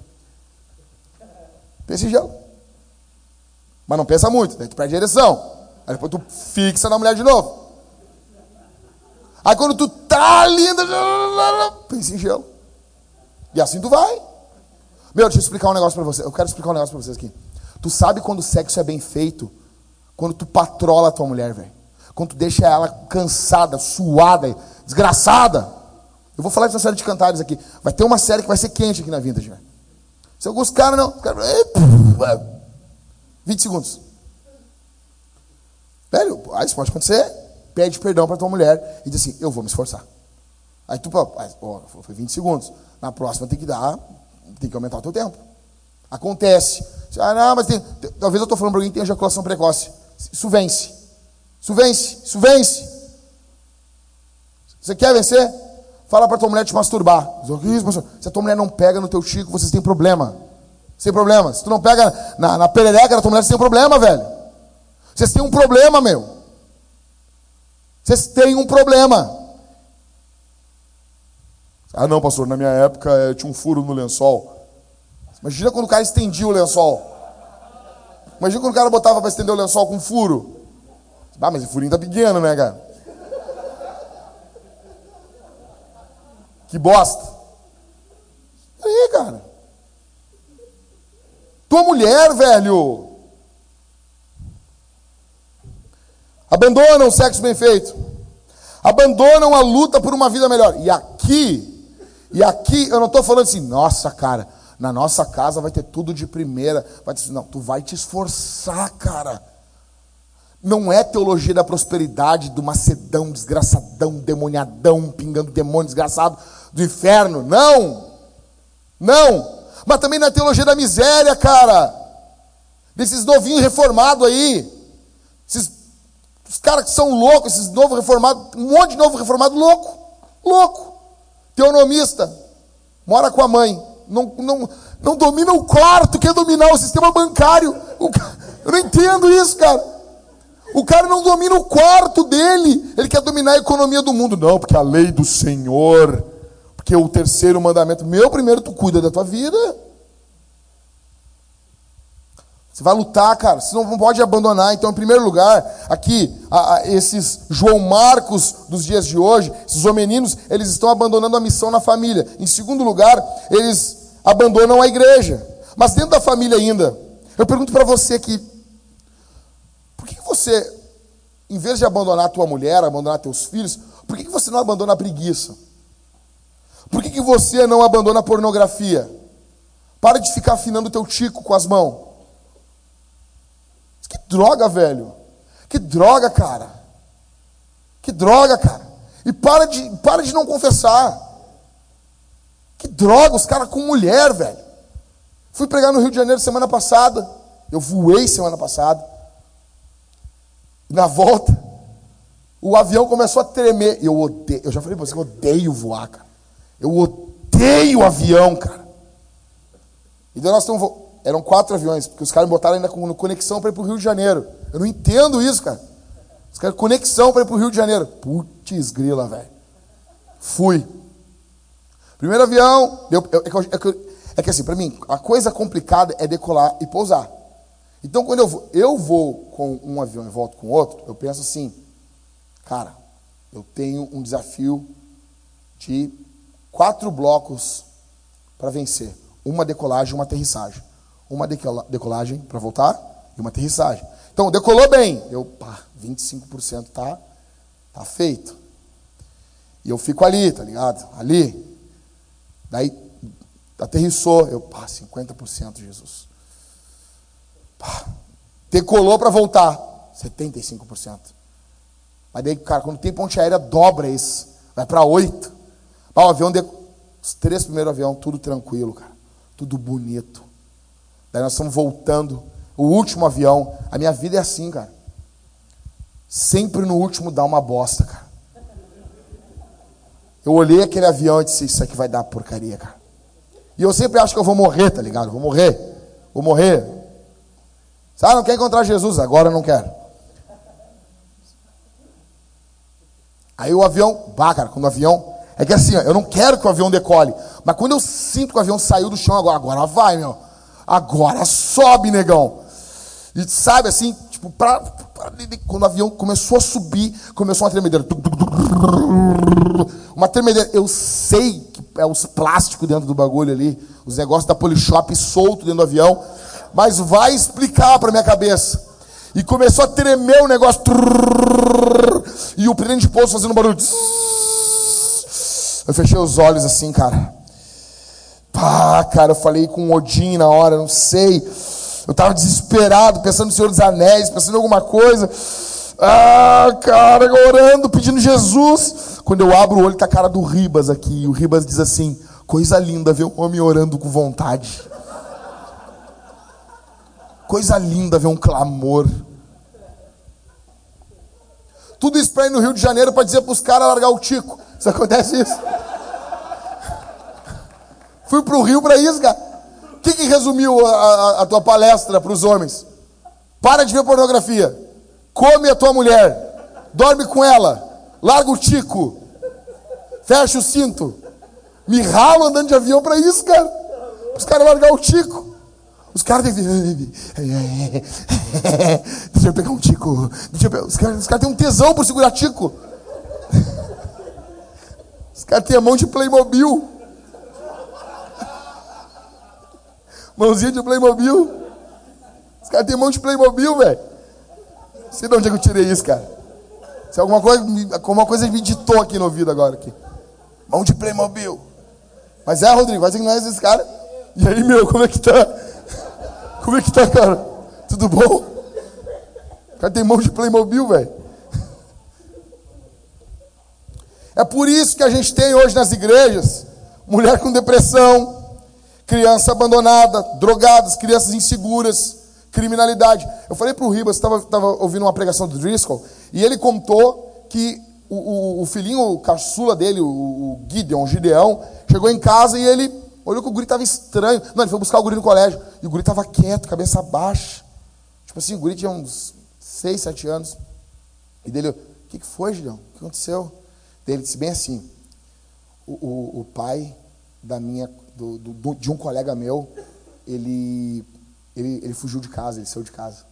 Pensa em gelo. Mas não pensa muito, daí tu perde a direção. Aí depois tu fixa na mulher de novo. Aí quando tu tá linda, pensa em gelo. E assim tu vai. Meu, deixa eu explicar um negócio pra você. Eu quero explicar um negócio pra vocês aqui. Tu sabe quando o sexo é bem feito? Quando tu patrola a tua mulher, velho. Quando tu deixa ela cansada, suada, desgraçada. Eu vou falar de uma série de cantares aqui. Vai ter uma série que vai ser quente aqui na Vintage, velho. Se alguns caras não. Cara, 20 segundos. Velho, aí isso pode acontecer. Pede perdão para tua mulher e diz assim: Eu vou me esforçar. Aí tu, ó, foi 20 segundos. Na próxima tem que dar, tem que aumentar o teu tempo. Acontece. Ah, não, mas tem, talvez eu estou falando para alguém que tem ejaculação precoce. Isso vence. Isso vence. Isso vence. Você quer vencer? Fala para tua mulher te masturbar. Se a tua mulher não pega no teu chico, vocês têm problema. Sem problema. Se tu não pega na, na perereca da tua mulher, você tem um problema, velho. Vocês têm um problema, meu. Vocês têm um problema. Ah, não, pastor, na minha época eh, tinha um furo no lençol. Imagina quando o cara estendia o lençol. Imagina quando o cara botava para estender o lençol com furo. Ah, mas o furinho tá pequeno, né, cara? Que bosta. Aí, cara. Tua mulher, velho. Abandonam o sexo bem feito. Abandonam a luta por uma vida melhor. E aqui, e aqui eu não estou falando assim, nossa, cara, na nossa casa vai ter tudo de primeira. Vai ter, não, tu vai te esforçar, cara. Não é teologia da prosperidade, do macedão, desgraçadão, demoniadão, pingando demônio desgraçado do inferno. Não! Não! Mas também não é teologia da miséria, cara. Desses novinhos reformados aí. Esses os caras que são loucos, esses novos reformados, um monte de novo reformado louco, louco. Teonomista, mora com a mãe, não, não, não domina o quarto, quer dominar o sistema bancário. O, eu não entendo isso, cara. O cara não domina o quarto dele, ele quer dominar a economia do mundo. Não, porque a lei do Senhor, porque o terceiro mandamento, meu primeiro, tu cuida da tua vida. Você vai lutar, cara. Você não pode abandonar. Então, em primeiro lugar, aqui, a, a, esses João Marcos dos dias de hoje, esses homeninos, eles estão abandonando a missão na família. Em segundo lugar, eles abandonam a igreja. Mas dentro da família ainda, eu pergunto para você aqui, por que você, em vez de abandonar a tua mulher, abandonar teus filhos, por que você não abandona a preguiça? Por que, você não abandona a pornografia? Para de ficar afinando o teu tico com as mãos. Droga, velho. Que droga, cara. Que droga, cara. E para de, para de não confessar. Que droga, os caras com mulher, velho. Fui pregar no Rio de Janeiro semana passada. Eu voei semana passada. Na volta, o avião começou a tremer. Eu odeio, eu já falei pra você que eu odeio voar, cara. Eu odeio avião, cara. Então nós estamos. Eram quatro aviões, porque os caras botaram ainda com conexão para ir para o Rio de Janeiro. Eu não entendo isso, cara. Os caras conexão para ir para o Rio de Janeiro. Putz, grila, velho. Fui. Primeiro avião. Deu, é, que, é, é que assim, para mim, a coisa complicada é decolar e pousar. Então, quando eu vou, eu vou com um avião e volto com outro, eu penso assim, cara, eu tenho um desafio de quatro blocos para vencer. Uma decolagem, uma aterrissagem. Uma decolagem para voltar e uma aterrissagem. Então, decolou bem. Eu, pá, 25% tá, tá feito. E eu fico ali, tá ligado? Ali. Daí, aterrissou. Eu, pá, 50%, Jesus. Pá. Decolou para voltar. 75%. Mas daí, cara, quando tem ponte aérea, dobra isso. Vai para 8. Pá, o avião, de... os três primeiros aviões, tudo tranquilo, cara. Tudo bonito. Daí nós estamos voltando o último avião. A minha vida é assim, cara. Sempre no último dá uma bosta, cara. Eu olhei aquele avião e disse: Isso aqui vai dar porcaria, cara. E eu sempre acho que eu vou morrer, tá ligado? Vou morrer. Vou morrer. Sabe, não quer encontrar Jesus? Agora não quero. Aí o avião, bah, cara, quando o avião. É que assim, ó, eu não quero que o avião decole. Mas quando eu sinto que o avião saiu do chão, agora, agora vai, meu. Agora sobe, negão. E sabe assim, tipo, pra, pra, quando o avião começou a subir, começou uma tremedeira. Uma tremedeira. Eu sei que é os plásticos dentro do bagulho ali, os negócios da Polishop solto dentro do avião, mas vai explicar para minha cabeça. E começou a tremer o negócio. E o presidente de pouso fazendo barulho. Eu fechei os olhos assim, cara. Pá, cara, eu falei com o Odin na hora, não sei. Eu estava desesperado, pensando no Senhor dos Anéis, pensando em alguma coisa. Ah, cara, orando, pedindo Jesus. Quando eu abro o olho, tá a cara do Ribas aqui. E o Ribas diz assim: coisa linda ver um homem orando com vontade. Coisa linda ver um clamor. Tudo isso para ir no Rio de Janeiro para dizer para os caras largar o tico. Isso acontece isso? Fui para o Rio para isso, cara que, que resumiu a, a, a tua palestra para os homens? Para de ver pornografia. Come a tua mulher. Dorme com ela. Larga o tico. Fecha o cinto. Me ralo andando de avião para isso, cara. Os caras largar o tico. Os caras devem. Deixa eu pegar um tico. Eu. Os caras cara têm um tesão por segurar tico. Os caras têm a mão de Playmobil. Mãozinha de Playmobil. Os caras têm mão de Playmobil, velho. Sei de onde é que eu tirei isso, cara. Se alguma coisa, alguma coisa me ditou aqui no ouvido agora. Aqui. Mão de Playmobil. Mas é, Rodrigo, vai nós esse cara. E aí, meu, como é que tá? Como é que tá, cara? Tudo bom? O cara tem mão de Playmobil, velho. É por isso que a gente tem hoje nas igrejas mulher com depressão, criança abandonada, drogadas, crianças inseguras, criminalidade. Eu falei para o Ribas, estava ouvindo uma pregação do Driscoll, e ele contou que o, o, o filhinho, o caçula dele, o, o Gideon, o Gideão, chegou em casa e ele olhou que o guri estava estranho. Não, ele foi buscar o guri no colégio, e o guri estava quieto, cabeça baixa. Tipo assim, o guri tinha uns 6, 7 anos. E dele, o que, que foi, Gideão? O que aconteceu? Ele disse bem assim, o, o, o pai da minha do, do, de um colega meu, ele, ele, ele fugiu de casa, ele saiu de casa.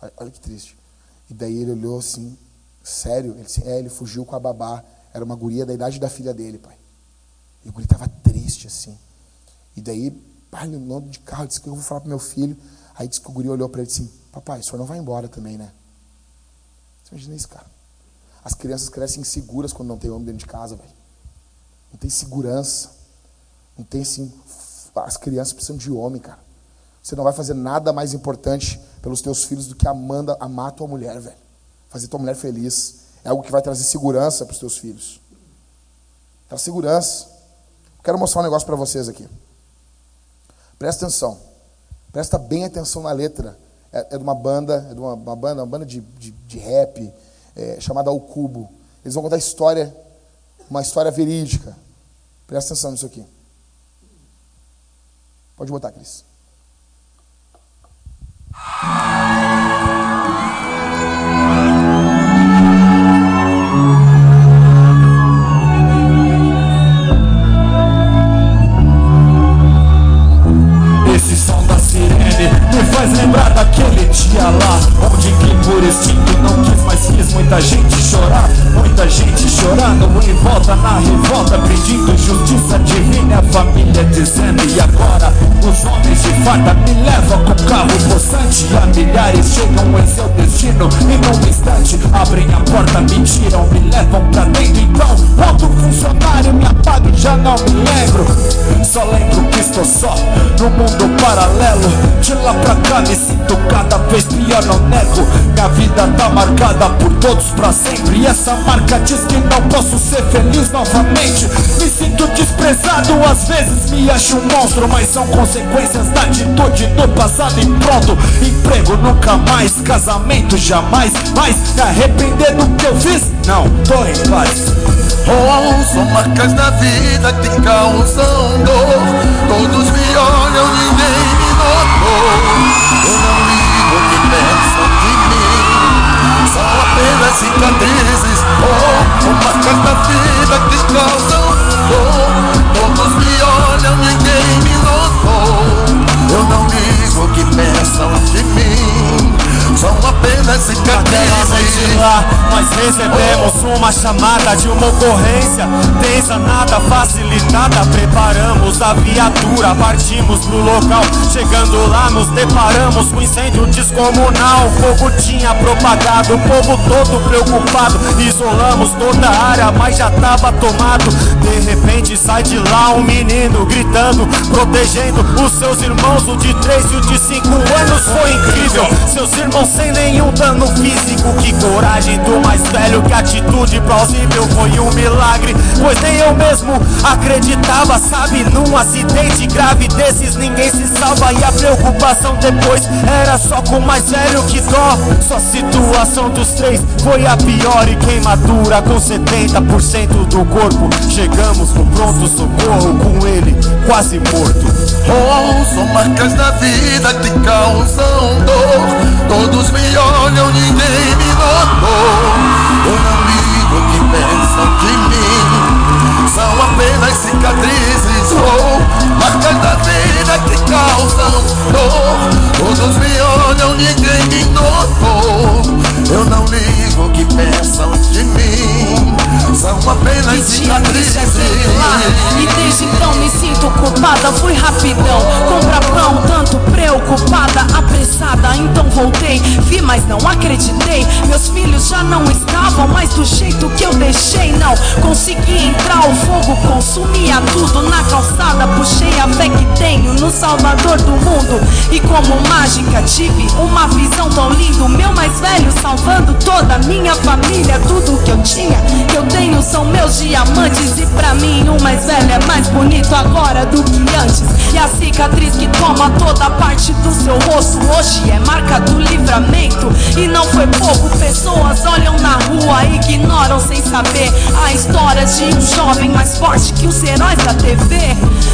Olha, olha que triste. E daí ele olhou assim, sério, ele disse, é, ele fugiu com a babá, era uma guria da idade da filha dele, pai. E o guri estava triste assim. E daí, pai, ele andou de carro, disse que eu vou falar para meu filho. Aí disse que o guri olhou para ele e disse, papai, o senhor não vai embora também, né? Você imagina isso, cara. As crianças crescem inseguras quando não tem homem dentro de casa, velho. Não tem segurança. Não tem assim. As crianças precisam de homem, cara. Você não vai fazer nada mais importante pelos teus filhos do que amanda, amar tua mulher, velho. Fazer tua mulher feliz. é algo que vai trazer segurança para os teus filhos. Traz segurança. Quero mostrar um negócio para vocês aqui. Presta atenção. Presta bem atenção na letra. É, é de uma banda, é de uma, uma banda, uma banda de, de, de rap é, chamada O Cubo. Eles vão contar história, uma história verídica. Presta atenção nisso aqui. Pode botar, Cris. Esse som da sirene me faz lembrar daquele dia lá Onde quem por instinto não quis, mas quis muita gente chorar Muita gente chorando em volta na revolta Pedindo justiça divina, família dizendo E agora os homens de farda me levam com carro possante A milhares chegam em seu destino E num instante abrem a porta, me tiram, me levam pra dentro Então, outro funcionário me apaga e já não me lembro. Só lembro que estou só no mundo paralelo De lá pra cá me sinto cada vez pior, não nego. Minha vida tá marcada por todos pra sempre E essa marca diz que não posso ser feliz novamente. Me sinto desprezado, às vezes me acho um monstro Mas são consequências da atitude do passado e pronto. Emprego nunca mais, casamento jamais. Mas me arrepender do que eu fiz? Não, tô em paz. Oh, são marcas da vida que causam dor Todos me olham, ninguém me notou. Eu não ligo o que pensam apenas cicatrizes. Oh, marcas da vida que causam dor Todos me olham, ninguém me notou. Eu não ligo o que pensam lá, nós recebemos uma chamada de uma ocorrência. Tensa, nada facilitada Preparamos a viatura, partimos pro local. Chegando lá, nos deparamos com incêndio descomunal. O fogo tinha propagado, o povo todo preocupado. Isolamos toda a área, mas já tava tomado. De repente sai de lá um menino gritando Protegendo os seus irmãos, o de 3 e o de 5 anos Foi incrível, seus irmãos sem nenhum dano físico Que coragem do mais velho, que atitude plausível Foi um milagre, pois nem eu mesmo acreditava Sabe, num acidente grave desses. Ninguém se salva E a preocupação depois era só com o mais velho que dó. Sua situação dos três foi a pior e queimadura Com 70% do corpo. Chegamos no pronto socorro com ele quase morto. Oh, são marcas da vida que causam dor. Todos me olham, ninguém me notou Eu não ligo o que pensam de mim. São apenas cicatrizes Oh, marcas da vida que causam dor. Todos me olham, ninguém me notou Eu não ligo o que pensam de mim. São apenas lá E cicatrizes desde então me sinto culpada. Fui rapidão, compra pão Tanto preocupada, apressada. Então voltei, vi mas não acreditei. Meus filhos já não estavam mais do jeito que eu deixei. Não consegui entrar, o fogo consumia tudo. Na calçada puxei a fé que tenho No Salvador do mundo. E como mágica tive uma visão tão linda. Meu mais velho salvando toda a minha família. Tudo que eu tinha, que eu tenho são meus diamantes. E pra mim o mais velho é mais bonito agora do que antes. E a cicatriz que toma toda parte do seu rosto Hoje é marca do livramento. E não foi pouco, pessoas olham na rua e ignoram sem saber. A história de um jovem mais forte que os heróis da TV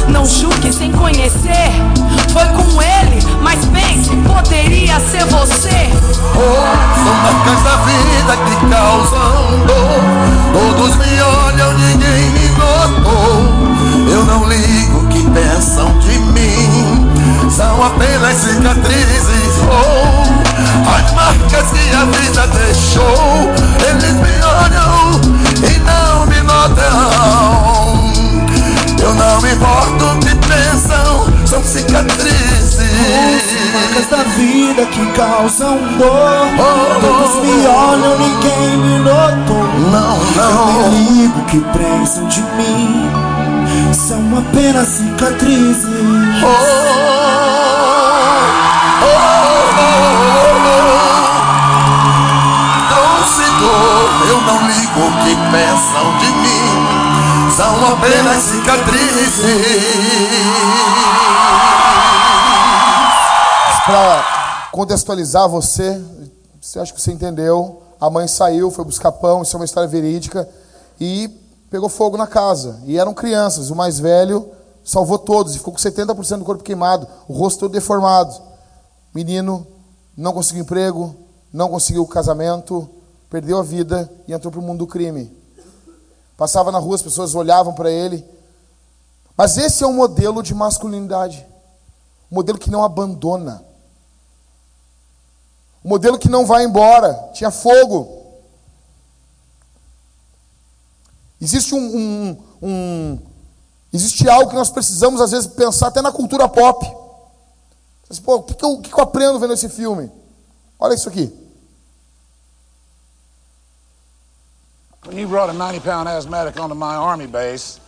Não julgue sem conhecer. Foi com ele, mas pense, poderia ser você. Oh, marcas da vida que causam dor. Todos me olham, ninguém me notou. Eu não ligo o que pensam de mim. São apenas cicatrizes Oh, as marcas que a vida deixou Eles me olham e não me notam. Eu não me importo o que pensam São cicatrizes vida que causam dor. Todos me olham, ninguém me notou. Não, Eu não nem ligo o que pensam de mim. São apenas cicatrizes. Trouxe dor, eu não pensam de mim. São apenas cicatrizes. Para contextualizar você, você acha que você entendeu? A mãe saiu, foi buscar pão, isso é uma história verídica, e pegou fogo na casa. E eram crianças, o mais velho salvou todos e ficou com 70% do corpo queimado, o rosto todo deformado. Menino não conseguiu emprego, não conseguiu casamento, perdeu a vida e entrou para o mundo do crime. Passava na rua, as pessoas olhavam para ele. Mas esse é um modelo de masculinidade. Um modelo que não abandona. Um modelo que não vai embora. Tinha fogo. Existe um, um, um Existe algo que nós precisamos, às vezes, pensar até na cultura pop. Pô, o que, que, eu, o que, que eu aprendo vendo esse filme? Olha isso aqui. When you brought a 90 pound asthmatic onto my army base,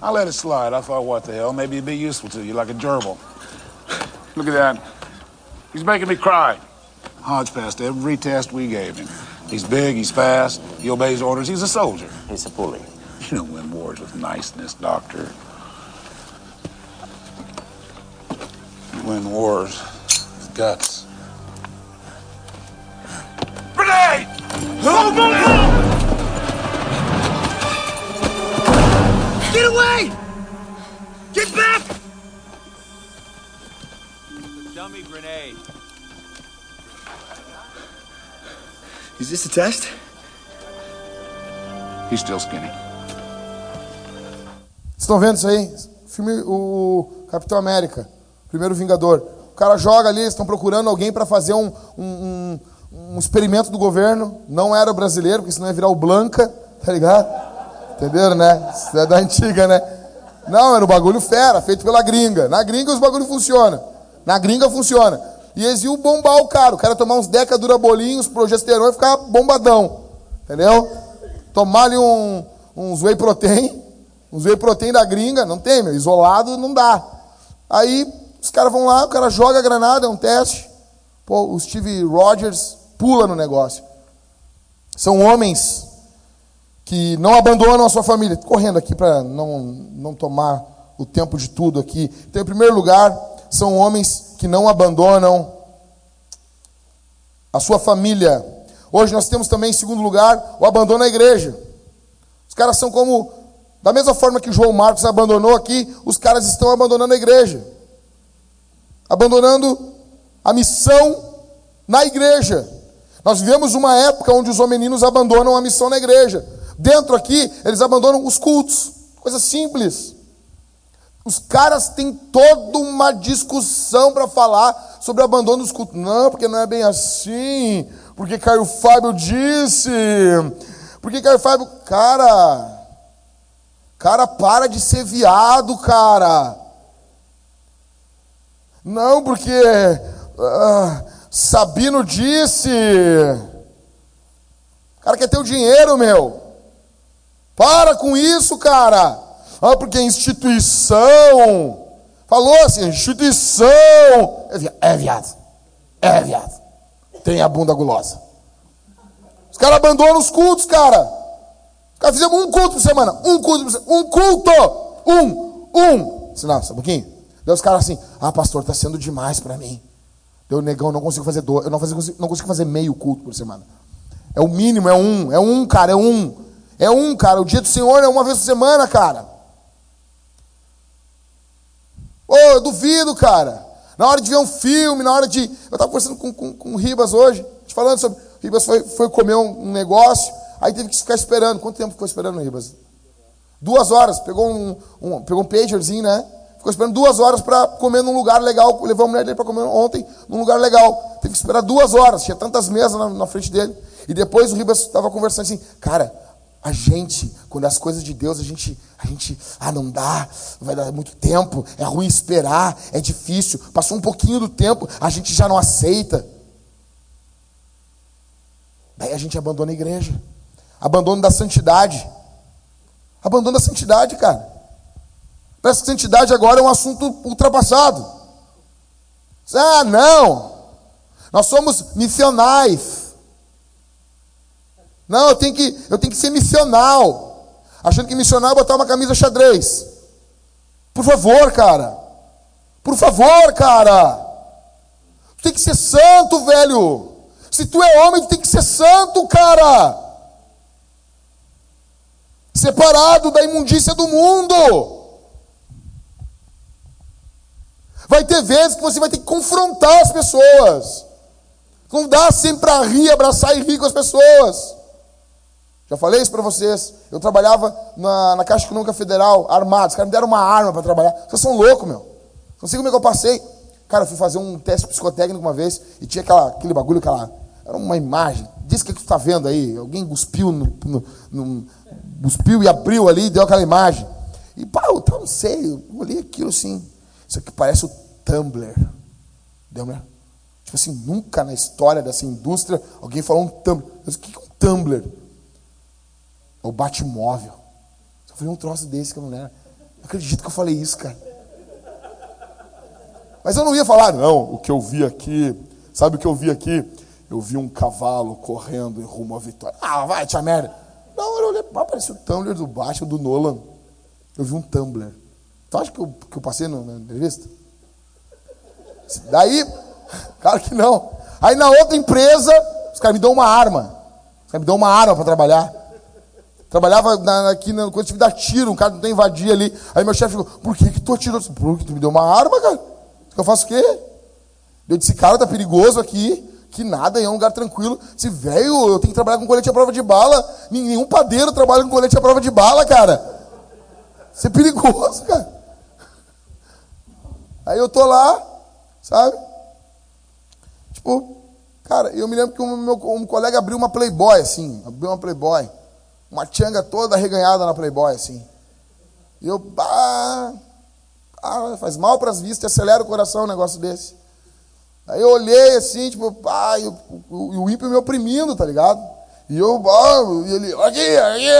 I let it slide. I thought, what the hell? Maybe it'd be useful to you, like a gerbil. Look at that. He's making me cry. Hodge passed every test we gave him. He's big, he's fast, he obeys orders, he's a soldier. He's a bully. You don't win wars with niceness, Doctor. You win wars with guts. Grenade! Get away! Get back! Dummy grenade. Is this a test? He's still skinny. Estão vendo isso aí? Filme o Capitão América, primeiro Vingador. O cara joga ali, estão procurando alguém para fazer um, um, um, um, experimento do governo. Não era brasileiro, porque senão ia virar o Blanca, tá ligado? Entenderam, né? Isso é da antiga, né? Não, era o bagulho fera, feito pela gringa. Na gringa os bagulho funciona. Na gringa funciona. E eles iam bombar o cara. O cara tomar uns decadura bolinhos, progesterona e ficar bombadão. Entendeu? Tomar ali um, uns whey protein Uns whey protein da gringa, não tem, meu, isolado não dá. Aí os caras vão lá, o cara joga a granada, é um teste. Pô, o Steve Rogers pula no negócio. São homens que não abandonam a sua família. Correndo aqui para não, não tomar o tempo de tudo aqui. Então, em primeiro lugar, são homens que não abandonam a sua família. Hoje nós temos também, em segundo lugar, o abandono da igreja. Os caras são como da mesma forma que João Marcos abandonou aqui, os caras estão abandonando a igreja. Abandonando a missão na igreja. Nós vivemos uma época onde os homeninos abandonam a missão na igreja. Dentro aqui, eles abandonam os cultos. Coisa simples. Os caras têm toda uma discussão para falar sobre o abandono dos cultos. Não, porque não é bem assim. Porque Caio Fábio disse. Porque Caio Fábio. Cara, Cara, para de ser viado, cara. Não, porque uh, Sabino disse. O cara quer ter o dinheiro, meu. Para com isso, cara. Ah, porque instituição. Falou assim, instituição. É viado. É viado. É viado. Tem a bunda gulosa. Os caras abandonam os cultos, cara. Cara, fizemos um culto por semana. Um culto por semana. Um culto! Um! Um! Disse, não, um pouquinho. Daí os caras assim, ah, pastor, está sendo demais para mim. Deu negão, não consigo fazer dois. Eu não, consigo, não consigo fazer meio culto por semana. É o mínimo, é um. É um, cara, é um. É um, cara. O dia do Senhor é uma vez por semana, cara. Ô, oh, eu duvido, cara. Na hora de ver um filme, na hora de. Eu estava conversando com, com, com o Ribas hoje, te falando sobre. O Ribas foi, foi comer um, um negócio. Aí teve que ficar esperando. Quanto tempo ficou esperando, Ribas? Duas horas. Pegou um, um, pegou um pagerzinho, né? Ficou esperando duas horas para comer num lugar legal. Levou a mulher dele para comer ontem num lugar legal. Teve que esperar duas horas. Tinha tantas mesas na, na frente dele. E depois o Ribas estava conversando assim, cara, a gente, quando as coisas de Deus, a gente, a gente, ah, não dá, vai dar muito tempo, é ruim esperar, é difícil. Passou um pouquinho do tempo, a gente já não aceita. Daí a gente abandona a igreja. Abandono da santidade. Abandono da santidade, cara. Parece que santidade agora é um assunto ultrapassado. Ah, não. Nós somos missionais. Não, eu tenho que, eu tenho que ser missional. Achando que missional é botar uma camisa xadrez. Por favor, cara. Por favor, cara. Tu tem que ser santo, velho. Se tu é homem, tu tem que ser santo, cara. Separado da imundícia do mundo. Vai ter vezes que você vai ter que confrontar as pessoas. Não dá sempre para rir, abraçar e rir com as pessoas. Já falei isso para vocês. Eu trabalhava na, na Caixa Econômica Federal, armado. Os caras me deram uma arma para trabalhar. Vocês são loucos, meu. Não sei como é que eu passei. Cara, eu fui fazer um teste psicotécnico uma vez e tinha aquela, aquele bagulho, aquela. Era uma imagem. Diz que, que tu está vendo aí. Alguém cuspiu, no, no, no, cuspiu e abriu ali, deu aquela imagem. E pá, eu não sei, eu olhei aquilo assim. Isso aqui parece o Tumblr. Deu, né? Tipo assim, nunca na história dessa indústria alguém falou um Tumblr. Disse, o que é um Tumblr? É o Batmóvel. Eu falei um troço desse eu não lembro. Não acredito que eu falei isso, cara. Mas eu não ia falar, não, o que eu vi aqui. Sabe o que eu vi aqui? Eu vi um cavalo correndo em rumo à vitória. Ah, vai, tia merda. Não, eu olhei, parecia o Tumblr do Batman, do Nolan. Eu vi um Tumblr. Tu acha que eu, que eu passei na entrevista? Daí, [LAUGHS] claro que não. Aí na outra empresa, os caras me dão uma arma. Os caras me dão uma arma para trabalhar. Trabalhava na, aqui na coisa de dar tiro, um cara tentou invadir ali. Aí meu chefe falou, por que, que tu atirou? Porque tu me deu uma arma, cara. Eu faço o quê? Eu disse, cara, tá perigoso aqui. Que nada, é um lugar tranquilo. Se velho, eu tenho que trabalhar com colete à prova de bala. Nenhum padeiro trabalha com colete à prova de bala, cara. Isso é perigoso, cara. Aí eu tô lá, sabe? Tipo, cara, eu me lembro que um, meu, um colega abriu uma Playboy, assim, abriu uma Playboy. Uma tchanga toda arreganhada na Playboy, assim. E eu, ah, ah faz mal para as vistas, acelera o coração um negócio desse. Aí eu olhei assim, tipo, ah, e o, ímpio me oprimindo, tá ligado? E eu, ah, e ele, aqui, aqui,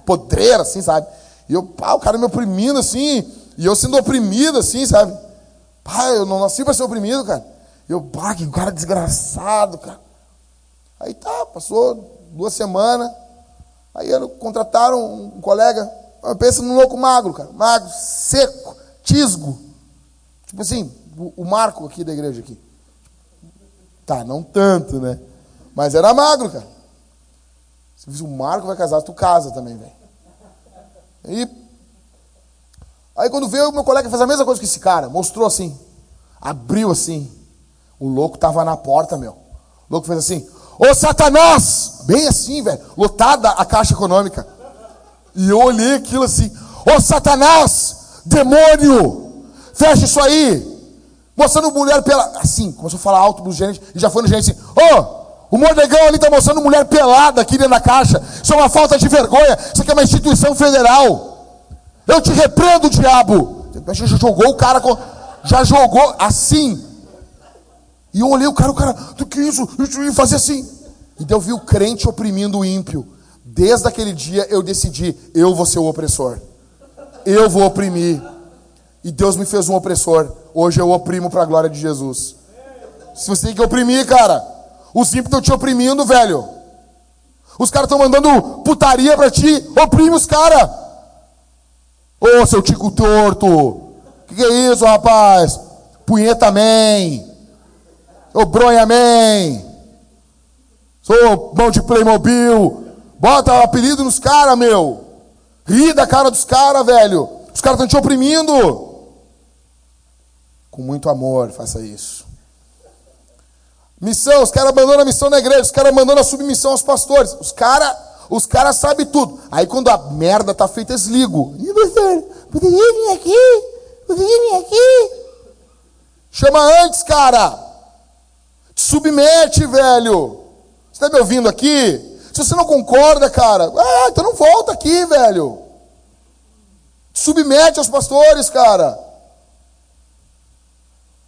[LAUGHS] podreira, assim, sabe? E eu, pá, o cara me oprimindo assim, e eu sendo oprimido, assim, sabe? Pai, eu não nasci para ser oprimido, cara. Eu, pá, que cara desgraçado, cara. Aí tá, passou duas semanas. Aí contrataram um colega. Pensa num louco magro, cara. Magro, seco, tisgo. Tipo assim, o, o Marco aqui da igreja aqui. Tá, não tanto, né? Mas era magro, cara. Se o Marco vai casar, tu casa também, velho. E Aí quando veio, meu colega fez a mesma coisa que esse cara, mostrou assim, abriu assim. O louco estava na porta, meu. O louco fez assim: Ô Satanás! Bem assim, velho, lotada a caixa econômica. E eu olhei aquilo assim: Ô Satanás! Demônio! Fecha isso aí! Mostrando mulher pela. Assim, começou a falar alto pro gerente e já foi no gerente assim: Ô! O Mordegão ali está mostrando mulher pelada aqui dentro da caixa. Isso é uma falta de vergonha. Isso aqui é uma instituição federal. Eu te repreendo, diabo. Já jogou o cara, com, já jogou assim. E eu olhei o cara, o cara, do que isso? Eu fazer assim. E eu vi o crente oprimindo o ímpio. Desde aquele dia eu decidi, eu vou ser o opressor. Eu vou oprimir. E Deus me fez um opressor. Hoje eu oprimo para a glória de Jesus. Se você tem que oprimir, cara. Os ímpios estão te oprimindo, velho. Os caras estão mandando putaria para ti. Oprime os caras. Ô, seu tico torto! Que que é isso, rapaz? Punheta man! Ô, bronha man! Sou mão de Playmobil! Bota o apelido nos caras, meu! Ri da cara dos caras, velho! Os caras estão te oprimindo! Com muito amor, faça isso. Missão, os caras abandonam a missão na igreja, os caras abandonam a submissão aos pastores. Os caras os caras sabem tudo. Aí quando a merda tá feita, eles ligam. E pastor, poderia vir aqui? Poderia vir aqui? Chama antes, cara. Te submete, velho. Você tá me ouvindo aqui? Se você não concorda, cara, ah, então não volta aqui, velho. Te submete aos pastores, cara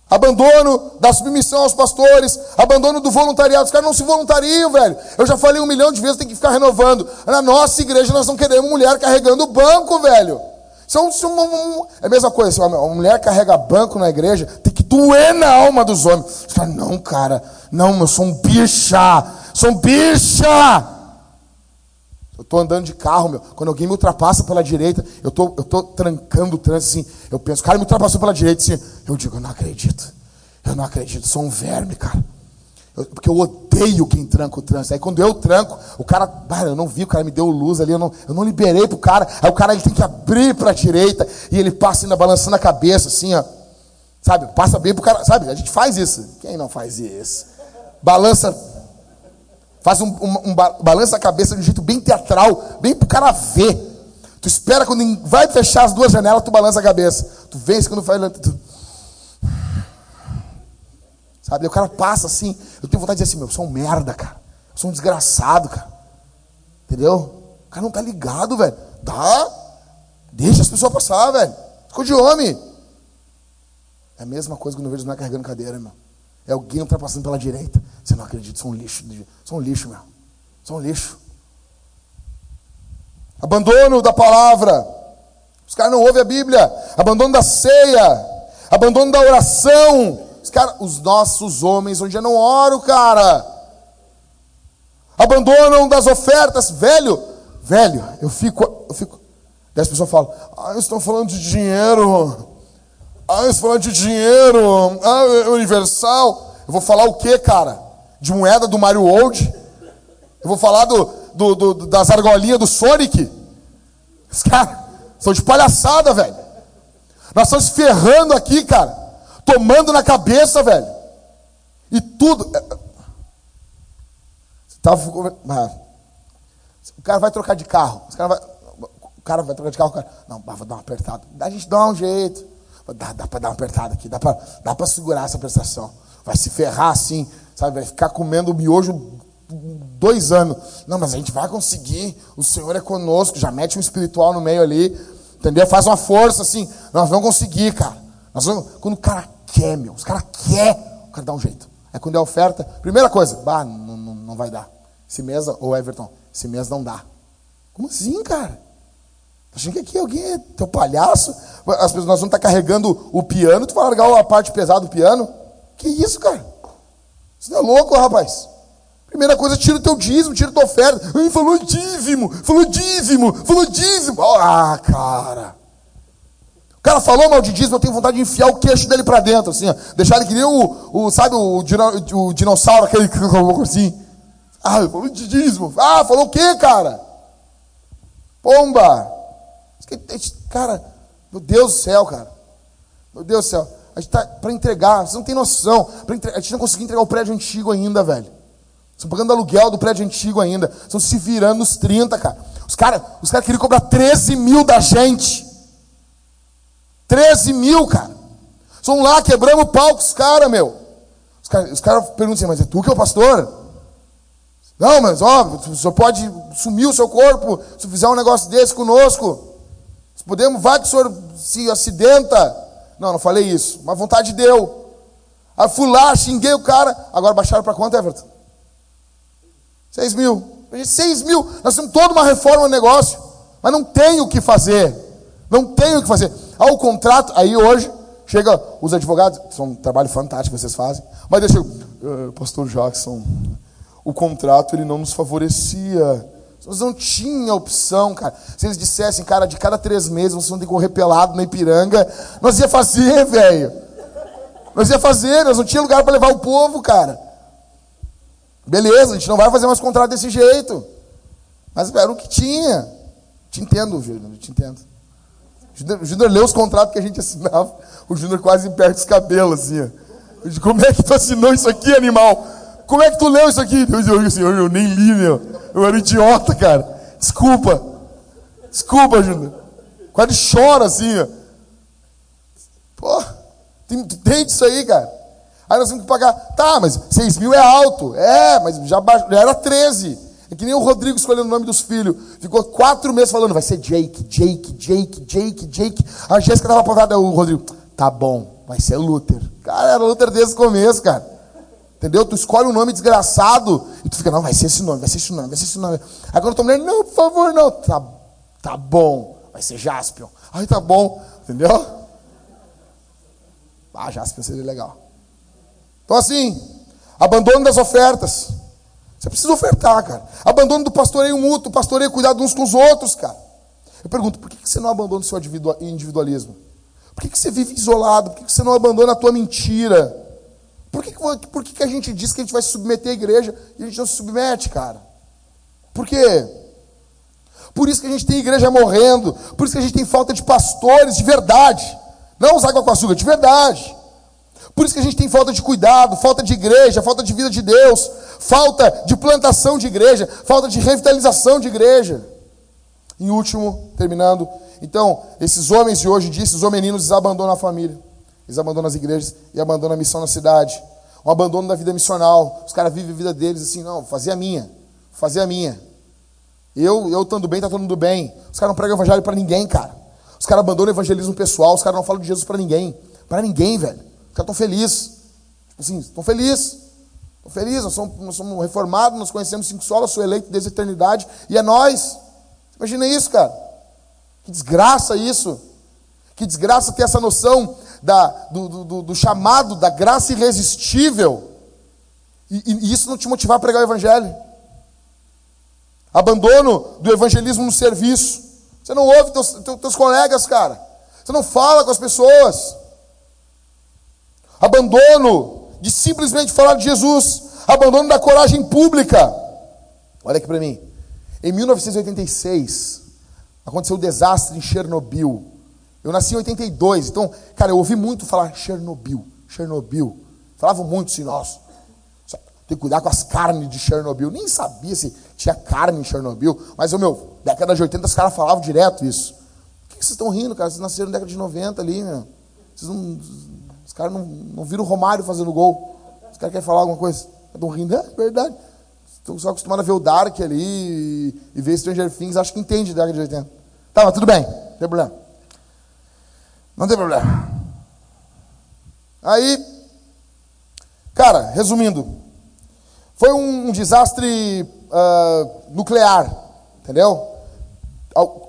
abandono da submissão aos pastores, abandono do voluntariado. Os caras não se voluntariam, velho. Eu já falei um milhão de vezes, tem que ficar renovando. Na nossa igreja nós não queremos mulher carregando o banco, velho. São, são é a mesma coisa, uma, mulher carrega banco na igreja, tem que doer na alma dos homens. Você fala, não, cara, não, eu sou um bicha, sou um bicha. Eu estou andando de carro, meu. Quando alguém me ultrapassa pela direita, eu tô, estou tô trancando o trânsito assim. Eu penso, o cara me ultrapassou pela direita assim. Eu digo, eu não acredito. Eu não acredito, sou um verme, cara. Eu, porque eu odeio quem tranca o trânsito. Aí quando eu tranco, o cara, ah, eu não vi, o cara me deu luz ali, eu não, eu não liberei pro cara. Aí o cara ele tem que abrir para a direita e ele passa ainda balançando a cabeça, assim, ó. Sabe? Passa bem pro cara. Sabe? A gente faz isso. Quem não faz isso? Balança Faz um, um, um balança a cabeça de um jeito bem teatral, bem pro cara ver. Tu espera quando vai fechar as duas janelas, tu balança a cabeça. Tu vence quando faz. Tu... Sabe? o cara passa assim. Eu tenho vontade de dizer assim, meu, eu sou um merda, cara. Eu sou um desgraçado, cara. Entendeu? O cara não tá ligado, velho. Dá. Deixa as pessoas passar, velho. Ficou de homem. É a mesma coisa quando eu vejo os moleques carregando cadeira, meu. É alguém ultrapassando pela direita. Você não acredita, são um lixo. São um lixo, meu. São um lixo. Abandono da palavra. Os caras não ouvem a Bíblia. Abandono da ceia. Abandono da oração. Os, cara, os nossos homens, onde eu não oro, cara. Abandonam das ofertas. Velho, velho, eu fico. Eu fico. Daí as pessoas falam, ah, estão falando de dinheiro. Ah, eles falando de dinheiro, ah, é universal. Eu vou falar o que, cara? De moeda do Mario World? Eu vou falar do, do, do das argolinhas do Sonic? Os caras são de palhaçada, velho. Nós estamos ferrando aqui, cara. Tomando na cabeça, velho. E tudo. É, Tava... Ah. O cara vai trocar de carro. O cara vai, o cara vai trocar de carro. O cara... Não, vai dar uma apertada. A gente dá um jeito. Dá, dá para dar uma apertada aqui, dá para dá segurar essa prestação. Vai se ferrar assim, sabe? Vai ficar comendo miojo dois anos. Não, mas a gente vai conseguir. O Senhor é conosco. Já mete um espiritual no meio ali. Entendeu? Faz uma força assim. Nós vamos conseguir, cara. Nós vamos... Quando o cara quer, meu, os cara quer, o cara dá um jeito. É quando é oferta. Primeira coisa, bah, não, não, não vai dar. Esse mês, ou Everton, esse mês não dá. Como assim, cara? Achando que aqui alguém é teu palhaço? As pessoas, nós vamos estar carregando o piano, tu vai largar a parte pesada do piano? Que isso, cara? Você é louco, rapaz? Primeira coisa, tira o teu dízimo, tira a tua oferta. Ai, falou dízimo, falou dízimo, falou dízimo. Ah, cara. O cara falou mal de dízimo, eu tenho vontade de enfiar o queixo dele para dentro, assim, ó. Deixar ele que nem o, o sabe, o, o dinossauro, aquele que [LAUGHS] assim. Ah, falou de dízimo. Ah, falou o quê, cara? Pomba. Cara, meu Deus do céu, cara. Meu Deus do céu. A gente está para entregar, você não tem noção. Entre... A gente não conseguiu entregar o prédio antigo ainda, velho. Estão pagando aluguel do prédio antigo ainda. Estão se virando nos 30, cara. Os caras os cara queriam cobrar 13 mil da gente. 13 mil, cara. São lá, quebramos o palco, os caras, meu. Os caras cara perguntam assim, mas é tu que é o pastor? Não, mas ó, o senhor pode sumir o seu corpo se fizer um negócio desse conosco. Podemos, vai que o senhor se acidenta. Não, não falei isso, mas vontade deu. Aí fui lá, xinguei o cara. Agora baixaram para quanto, Everton? Seis mil. Seis mil. Nós temos toda uma reforma no negócio. Mas não tem o que fazer. Não tem o que fazer. Ah, o contrato, aí hoje, chega os advogados, são um trabalho fantástico que vocês fazem. Mas deixa eu, uh, pastor Jackson, o contrato ele não nos favorecia. Nós não tinha opção, cara. Se eles dissessem, cara, de cada três meses vocês vão ter que correr pelado na Ipiranga, nós ia fazer, velho. Nós ia fazer, nós não tinha lugar para levar o povo, cara. Beleza, a gente não vai fazer mais contrato desse jeito. Mas era o que tinha. Te entendo, Júnior, te entendo. O Júnior leu os contratos que a gente assinava. O Júnior quase perde os cabelos, assim. Ó. Como é que tu assinou isso aqui, animal? Como é que tu leu isso aqui? Eu, eu, assim, eu, eu nem li, meu. Eu era idiota, cara. Desculpa. Desculpa, Júnior. Quase chora assim, ó. Pô, tem, tem isso aí, cara. Aí nós temos que pagar. Tá, mas 6 mil é alto. É, mas já, já era 13. É que nem o Rodrigo escolhendo o nome dos filhos. Ficou quatro meses falando, vai ser Jake, Jake, Jake, Jake, Jake. A Jéssica estava apontada, o Rodrigo, tá bom, vai ser Luther. Cara, era Luther desde o começo, cara. Entendeu? Tu escolhe um nome desgraçado e tu fica, não, vai ser esse nome, vai ser esse nome, vai ser esse nome. Agora tua mulher, não, por favor, não. Tá, tá bom, vai ser Jaspion. Aí tá bom, entendeu? Ah, Jaspion seria legal. Então assim, abandono das ofertas. Você precisa ofertar, cara. Abandono do pastoreio mútuo, pastoreio cuidado uns com os outros, cara. Eu pergunto, por que você não abandona o seu individualismo? Por que você vive isolado? Por que você não abandona a tua mentira? Por que, por que a gente diz que a gente vai se submeter à igreja e a gente não se submete, cara? Por quê? Por isso que a gente tem igreja morrendo, por isso que a gente tem falta de pastores de verdade, não os água com açúcar, de verdade. Por isso que a gente tem falta de cuidado, falta de igreja, falta de vida de Deus, falta de plantação de igreja, falta de revitalização de igreja. Em último, terminando, então, esses homens de hoje em dia, esses homeninos, eles abandonam a família, eles abandonam as igrejas e abandonam a missão na cidade. Um abandono da vida missional. Os caras vivem a vida deles assim, não, fazer a minha, fazer a minha. Eu, eu estando bem, tá todo mundo bem. Os caras não pregam evangelho para ninguém, cara. Os caras abandonam o evangelismo pessoal, os caras não falam de Jesus para ninguém. Para ninguém, velho. Os caras estão felizes. Tipo assim, estão felizes. Felizes, nós somos, nós somos reformados, nós conhecemos cinco solas, sou eleito desde a eternidade, e é nós. Imagina isso, cara. Que desgraça isso. Que desgraça ter essa noção da, do, do, do chamado, da graça irresistível. E, e, isso não te motivar a pregar o evangelho. Abandono do evangelismo no serviço. Você não ouve teus, teus, teus colegas, cara. Você não fala com as pessoas. Abandono de simplesmente falar de Jesus. Abandono da coragem pública. Olha aqui para mim. Em 1986, aconteceu o um desastre em Chernobyl. Eu nasci em 82, então, cara, eu ouvi muito falar Chernobyl, Chernobyl. Falavam muito assim, nossa, tem que cuidar com as carnes de Chernobyl. Nem sabia se tinha carne em Chernobyl, mas, meu, década de 80 os caras falavam direto isso. Por que vocês estão rindo, cara? Vocês nasceram na década de 90 ali, meu. Vocês não, os caras não, não viram o Romário fazendo gol. Os caras querem falar alguma coisa. Estão rindo, é verdade. Estão só acostumados a ver o Dark ali e, ver Stranger Things, acho que entende da década de 80. Tá, mas tudo bem, não tem problema. Não tem problema. Aí, cara, resumindo, foi um, um desastre uh, nuclear, entendeu?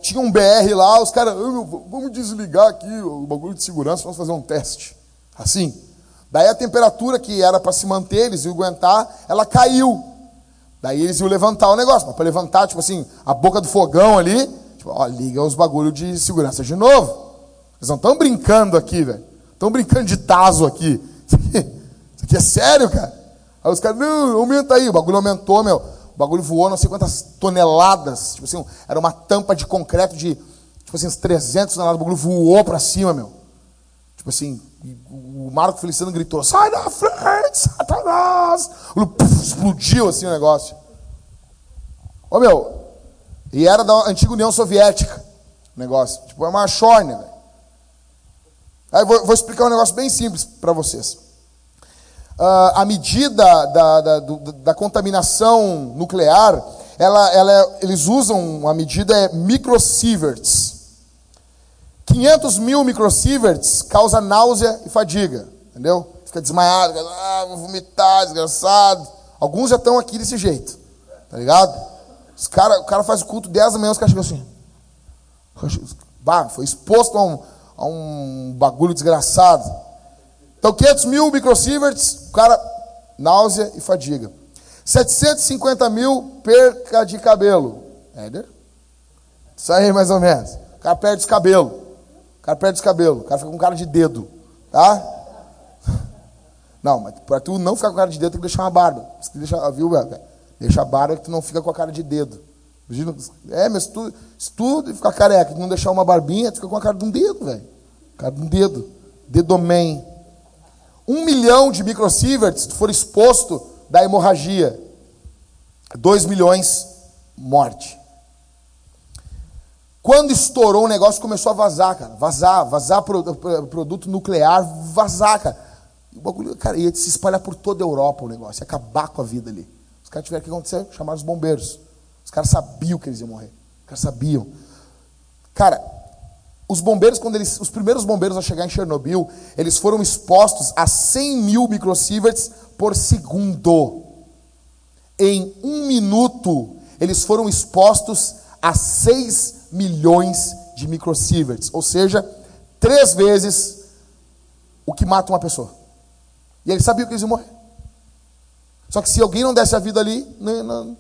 Tinha um BR lá, os caras, vamos desligar aqui o bagulho de segurança, vamos fazer um teste. Assim. Daí a temperatura que era para se manter, eles iam aguentar, ela caiu. Daí eles iam levantar o negócio. Mas para levantar, tipo assim, a boca do fogão ali, tipo, ó, liga os bagulhos de segurança de novo. Eles não estão brincando aqui, velho. Estão brincando de taso aqui. [LAUGHS] Isso, aqui. É sério, cara. Aí os caras, aumenta aí. O bagulho aumentou, meu. O bagulho voou não sei quantas toneladas. Tipo assim, era uma tampa de concreto de, tipo assim, uns 300 toneladas. O bagulho voou para cima, meu. Tipo assim, o Marco Feliciano gritou: sai da frente, Satanás! explodiu assim o negócio. Ô meu, e era da antiga União Soviética o negócio. Tipo, é uma chorne. Aí vou, vou, explicar um negócio bem simples para vocês. Uh, a medida da, da, da, da, contaminação nuclear, ela, ela, é, eles usam a medida é microsieverts. 500 mil microsieverts causa náusea e fadiga, entendeu? Fica desmaiado, ah, vou vomitar, desgraçado. Alguns já estão aqui desse jeito, tá ligado? Os cara, o cara faz o culto 10 da manhã, os caras chegam assim. Bah, foi exposto a um, a um bagulho desgraçado. Então, 500 mil microsieverts, o cara, náusea e fadiga. 750 mil perca de cabelo. Éder? Isso aí, mais ou menos. O cara perde os cabelos. O cara perde os cabelos. O cara fica com cara de dedo. Tá? Não, mas para tu não ficar com cara de dedo, tem que deixar uma barba. Deixa, viu, velho? Deixa a barba que tu não fica com a cara de dedo. Imagina, é, mas se tu, se tu ficar careca e não deixar uma barbinha, tu fica com a cara de um dedo, velho. Cara de um dedo. Dedomen. Um milhão de microsieverts, se tu for exposto da hemorragia. Dois milhões, morte. Quando estourou o negócio, começou a vazar, cara. Vazar, vazar produto nuclear, vazar, cara. E o bagulho, cara, ia se espalhar por toda a Europa o negócio, ia acabar com a vida ali. Os caras tiveram que acontecer, chamar os bombeiros. Os caras sabiam que eles iam morrer. Os caras sabiam. Cara, os bombeiros, quando eles, os primeiros bombeiros a chegar em Chernobyl, eles foram expostos a 100 mil microsieverts por segundo. Em um minuto, eles foram expostos a 6 milhões de microsieverts, ou seja, três vezes o que mata uma pessoa. E ele sabia que eles iam morrer. Só que se alguém não desse a vida ali, não, não,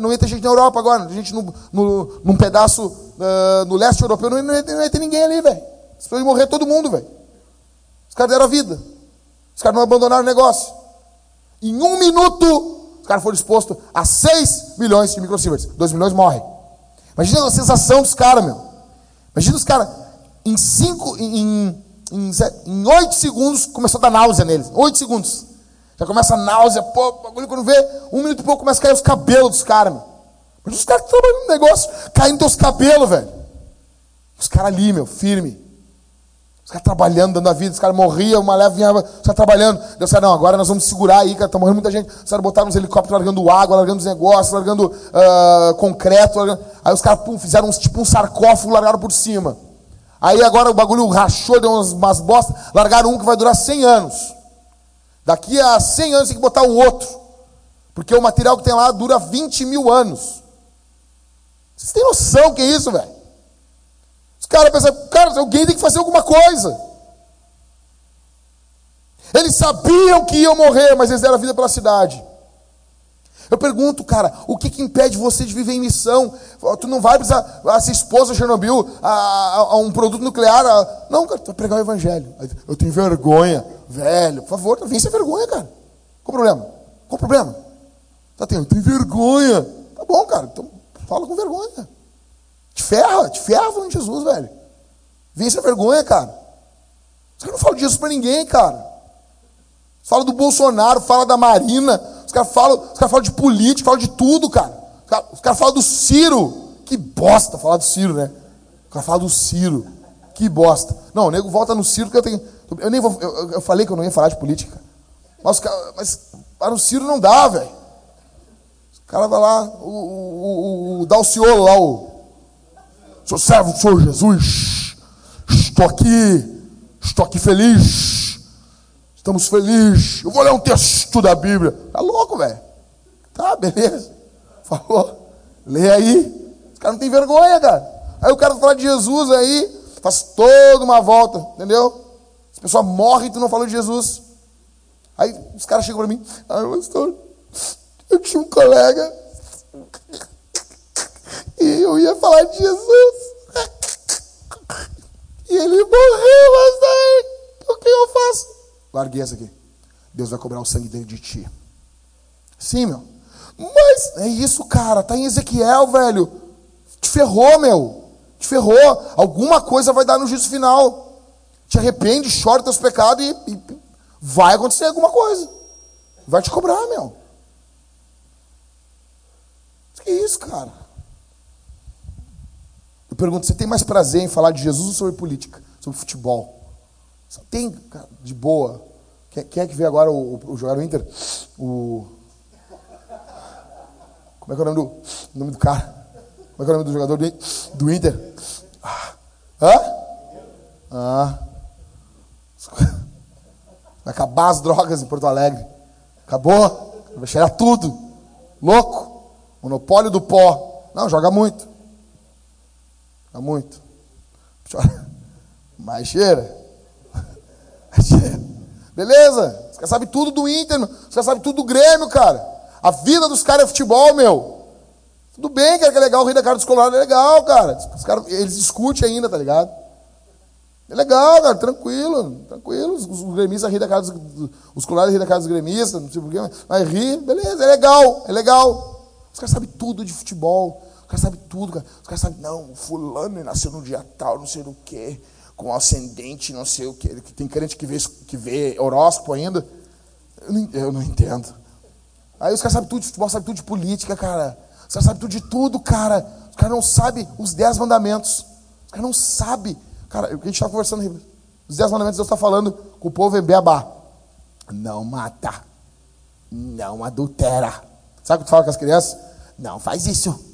não ia ter gente na Europa agora, gente no, no, num pedaço uh, no leste europeu, não, não, ia, não ia ter ninguém ali, velho. As pessoas iam morrer todo mundo, velho. Os caras deram a vida. Os caras não abandonaram o negócio. Em um minuto, os caras foram expostos a 6 milhões de microsieverts. 2 milhões morrem. Imagina a sensação dos caras, meu. Imagina os caras, em 5, em, em, em 8 segundos, começou a dar náusea neles. 8 segundos. Já começa a náusea, pô, bagulho quando vê, um minuto e pouco começa a cair os cabelos dos caras, meu. Mas os caras trabalhando no negócio, caindo teus cabelos, velho. Os caras ali, meu, firme. Caras trabalhando, dando a vida, os caras morriam, uma leva vinha, os caras trabalhando. Deus disse, não, agora nós vamos segurar aí, cara, tá morrendo muita gente. Os caras botaram uns helicópteros largando água, largando os negócios, largando uh, concreto. Largando... Aí os caras pum, fizeram uns, tipo um sarcófago, largaram por cima. Aí agora o bagulho rachou, deu umas, umas bostas, largaram um que vai durar 100 anos. Daqui a 100 anos tem que botar um outro. Porque o material que tem lá dura 20 mil anos. Vocês têm noção que é isso, velho? Os caras pensam, cara, alguém tem que fazer alguma coisa. Eles sabiam que iam morrer, mas eles deram a vida pela cidade. Eu pergunto, cara, o que, que impede você de viver em missão? Tu não vai precisar, a sua esposa Chernobyl, a, a, a um produto nuclear. A... Não, cara, tu vai pregar o evangelho. Eu tenho vergonha, velho. Por favor, vem sem vergonha, cara. Qual o problema? Qual o problema? Tá tendo, tem vergonha. Tá bom, cara, então fala com vergonha. Te ferra, te ferra falando de Jesus, velho. Vem sem vergonha, cara. Os caras não falam disso pra ninguém, cara. Fala do Bolsonaro, fala da Marina, os caras falam, os caras falam de política, falam de tudo, cara. Os caras, cara falam do Ciro. Que bosta falar do Ciro, né? Os caras falam do Ciro. Que bosta. Não, o nego volta no Ciro que eu tenho. Eu nem vou. Eu, eu falei que eu não ia falar de política. Mas, mas lá no Ciro não dá, velho. O cara vai lá, o, o, o, o Dalciolo lá, o. Sou servo Senhor Jesus. Estou aqui. Estou aqui feliz Estamos felizes. Eu vou ler um texto da Bíblia. Tá louco, velho? Tá, beleza. Falou. Lê aí. Os caras não tem vergonha, cara. Aí o cara fala de Jesus aí, faz toda uma volta, entendeu? As pessoas morrem e tu não falou de Jesus. Aí os caras chegam para mim, ah, pastor, eu tinha um colega e eu ia falar de Jesus. E ele morreu, mas aí, o que eu faço? Larguei essa aqui. Deus vai cobrar o sangue dele de ti. Sim, meu. Mas é isso, cara. Tá em Ezequiel, velho. Te ferrou, meu. Te ferrou. Alguma coisa vai dar no juízo final. Te arrepende, chora teus pecados e, e vai acontecer alguma coisa. Vai te cobrar, meu. Que isso, cara? Pergunto, você tem mais prazer em falar de Jesus ou sobre política? Sobre futebol? Tem, cara, de boa. Quem, quem é que vê agora o, o, o jogador Inter? O. Como é que é o nome do, o nome do cara? Como é que é o nome do jogador do, do Inter? Ah. Hã? Ah. Vai acabar as drogas em Porto Alegre. Acabou. Vai cheirar tudo. Louco. Monopólio do pó. Não, joga muito. Joga muito. [LAUGHS] [LAUGHS] Mas cheira. Beleza? Os caras sabem tudo do Inter, meu. os caras sabem tudo do Grêmio, cara. A vida dos caras é futebol, meu. Tudo bem, cara, que é legal, o Rio da Cara dos Colorados é legal, cara. Os caras, eles discutem ainda, tá ligado? É legal, cara, tranquilo, tranquilo. Os, os gremistas ri da cara dos, os colorados ri da cara dos gremistas, não sei porquê, mas ri, beleza, é legal, é legal. Os caras sabem tudo de futebol, caras sabem tudo, cara. Os caras sabem, não, fulano nasceu no dia tal, não sei do quê com ascendente, não sei o que. Tem crente que vê, que vê horóscopo ainda. Eu não, eu não entendo. Aí os caras sabem tudo de futebol, sabem tudo de política, cara. Os caras sabem tudo de tudo, cara. Os caras não sabem os dez mandamentos. Os caras não sabem. Cara, o que a gente está conversando, os dez mandamentos Deus está falando com o povo em Beabá. Não mata. Não adultera. Sabe o que tu fala com as crianças? Não faz isso.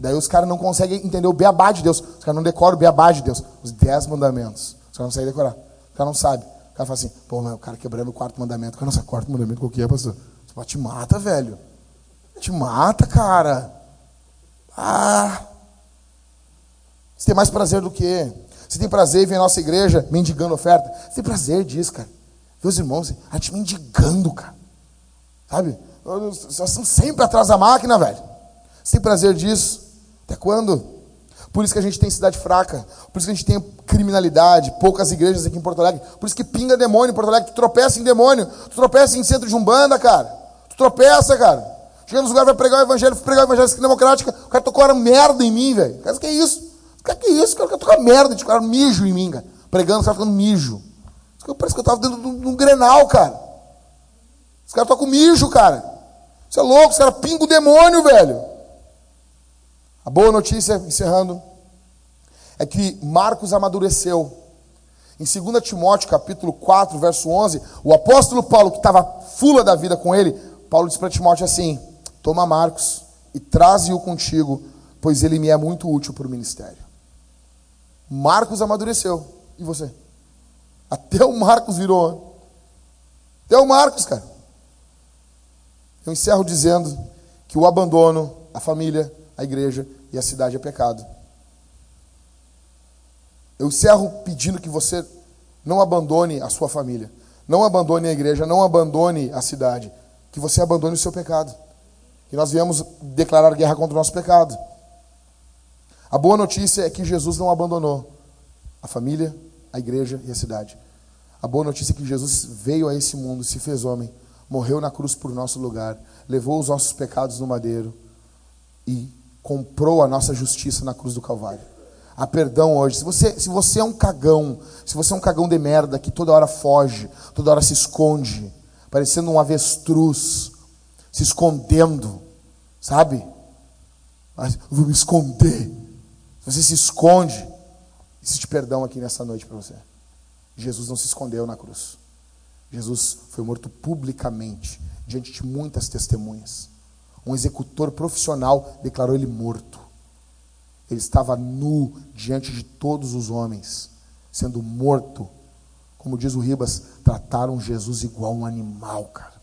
Daí os caras não conseguem entender o beabá de Deus. Os caras não decoram o beabá de Deus. Os dez mandamentos. Os caras não conseguem decorar. O cara não sabe. O cara fala assim, pô, mas o cara quebrando o quarto mandamento. O cara o quarto mandamento qual que é, pastor? Você te mata, velho. Te mata, cara. Ah. Você tem mais prazer do que? Você tem prazer em ver a nossa igreja mendigando oferta? Você tem prazer disso, cara. Ver os irmãos, a gente mendigando, cara. Sabe? Nós estamos sempre atrás da máquina, velho. Tem prazer disso? Até quando? Por isso que a gente tem cidade fraca. Por isso que a gente tem criminalidade, poucas igrejas aqui em Porto Alegre. Por isso que pinga demônio em Porto Alegre. Tu tropeça em demônio. Tu tropeça em centro de umbanda, cara. Tu tropeça, cara. Chega nos lugares, vai pregar o evangelho, pregar o evangelho democrática. O cara tocou uma merda em mim, velho. Cara, que é isso? Cara, que é isso? O cara tocou merda, de cara mijo em mim, cara. Pregando, os caras ficando mijo. Parece que eu tava dentro de um grenal, cara. Os caras tocam mijo, cara. Você é louco, os caras pingam o demônio, velho. A boa notícia, encerrando, é que Marcos amadureceu. Em 2 Timóteo, capítulo 4, verso 11, o apóstolo Paulo, que estava fula da vida com ele, Paulo disse para Timóteo assim: Toma Marcos e traze-o contigo, pois ele me é muito útil para o ministério. Marcos amadureceu. E você? Até o Marcos virou. Até o Marcos, cara. Eu encerro dizendo que o abandono, a família, a igreja e a cidade é pecado. Eu encerro pedindo que você não abandone a sua família, não abandone a igreja, não abandone a cidade, que você abandone o seu pecado. Que nós viemos declarar guerra contra o nosso pecado. A boa notícia é que Jesus não abandonou a família, a igreja e a cidade. A boa notícia é que Jesus veio a esse mundo, se fez homem morreu na cruz por nosso lugar, levou os nossos pecados no madeiro e comprou a nossa justiça na cruz do Calvário. Há perdão hoje. Se você, se você é um cagão, se você é um cagão de merda que toda hora foge, toda hora se esconde, parecendo um avestruz, se escondendo, sabe? Mas vou me esconder. Você se esconde, existe perdão aqui nessa noite para você. Jesus não se escondeu na cruz. Jesus foi morto publicamente, diante de muitas testemunhas. Um executor profissional declarou ele morto. Ele estava nu diante de todos os homens, sendo morto. Como diz o Ribas, trataram Jesus igual um animal, cara.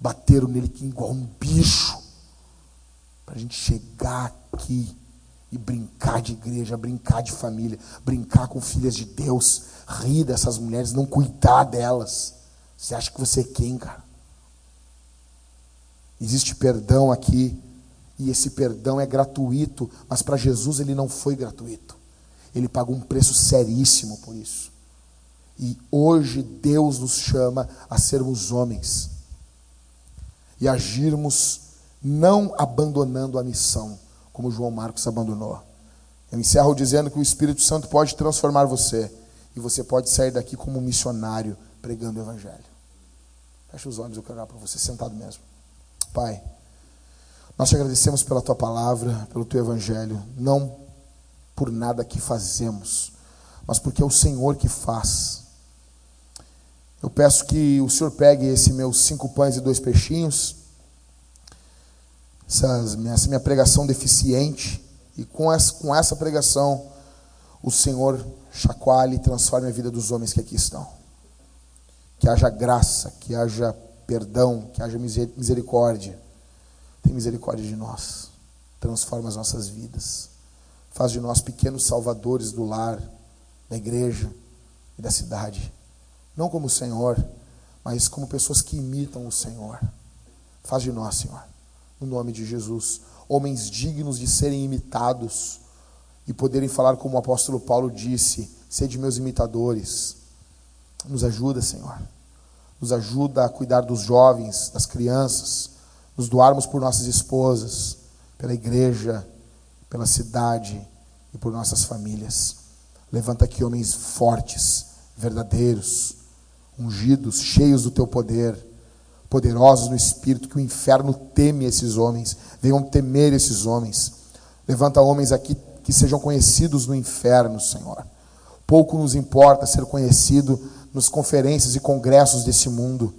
Bateram nele igual um bicho. Para a gente chegar aqui e brincar de igreja, brincar de família, brincar com filhas de Deus, rir dessas mulheres, não cuidar delas. Você acha que você é quem, cara? Existe perdão aqui, e esse perdão é gratuito, mas para Jesus ele não foi gratuito. Ele pagou um preço seríssimo por isso. E hoje Deus nos chama a sermos homens e agirmos não abandonando a missão, como João Marcos abandonou. Eu encerro dizendo que o Espírito Santo pode transformar você e você pode sair daqui como um missionário pregando o Evangelho. Feche os olhos, eu quero orar para você, sentado mesmo. Pai, nós te agradecemos pela tua palavra, pelo teu Evangelho, não por nada que fazemos, mas porque é o Senhor que faz. Eu peço que o Senhor pegue esse meus cinco pães e dois peixinhos, essa minha pregação deficiente, e com essa, com essa pregação, o Senhor chacoalhe e transforme a vida dos homens que aqui estão que haja graça, que haja perdão, que haja misericórdia. Tem misericórdia de nós. Transforma as nossas vidas. Faz de nós pequenos salvadores do lar, da igreja e da cidade. Não como o Senhor, mas como pessoas que imitam o Senhor. Faz de nós, Senhor, no nome de Jesus, homens dignos de serem imitados e poderem falar como o apóstolo Paulo disse: sede meus imitadores nos ajuda, Senhor. Nos ajuda a cuidar dos jovens, das crianças, nos doarmos por nossas esposas, pela igreja, pela cidade e por nossas famílias. Levanta aqui homens fortes, verdadeiros, ungidos, cheios do teu poder, poderosos no espírito, que o inferno teme esses homens, venham temer esses homens. Levanta homens aqui que sejam conhecidos no inferno, Senhor. Pouco nos importa ser conhecido nas conferências e congressos desse mundo.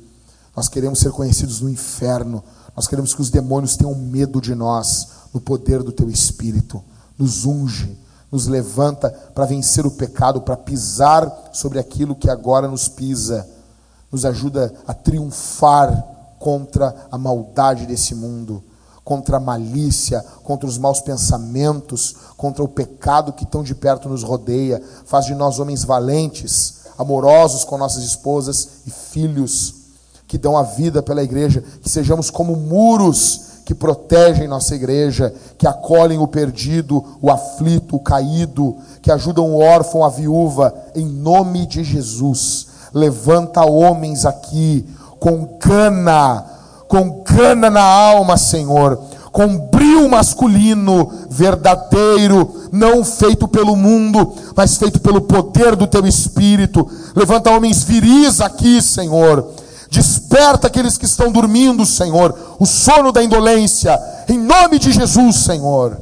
Nós queremos ser conhecidos no inferno. Nós queremos que os demônios tenham medo de nós, no poder do teu espírito. Nos unge, nos levanta para vencer o pecado, para pisar sobre aquilo que agora nos pisa. Nos ajuda a triunfar contra a maldade desse mundo, contra a malícia, contra os maus pensamentos, contra o pecado que tão de perto nos rodeia. Faz de nós homens valentes, amorosos com nossas esposas e filhos, que dão a vida pela igreja, que sejamos como muros que protegem nossa igreja, que acolhem o perdido, o aflito, o caído, que ajudam o órfão, a viúva, em nome de Jesus. Levanta homens aqui com gana, com gana na alma, Senhor, com brilho masculino verdadeiro, não feito pelo mundo, mas feito pelo poder do teu espírito. Levanta homens viris aqui, Senhor. Desperta aqueles que estão dormindo, Senhor, o sono da indolência, em nome de Jesus, Senhor.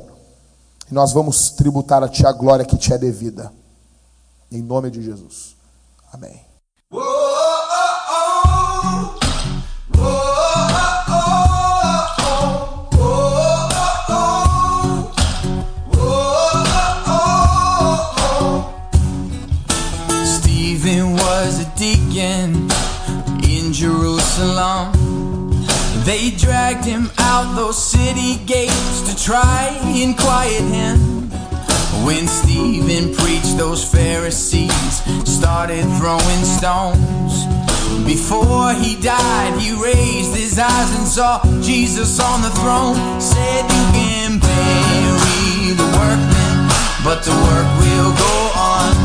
E nós vamos tributar a Ti a glória que te é devida, em nome de Jesus. Amém. Jerusalem. They dragged him out those city gates to try and quiet him. When Stephen preached, those Pharisees started throwing stones. Before he died, he raised his eyes and saw Jesus on the throne. Said, You can bury the workmen, but the work will go on.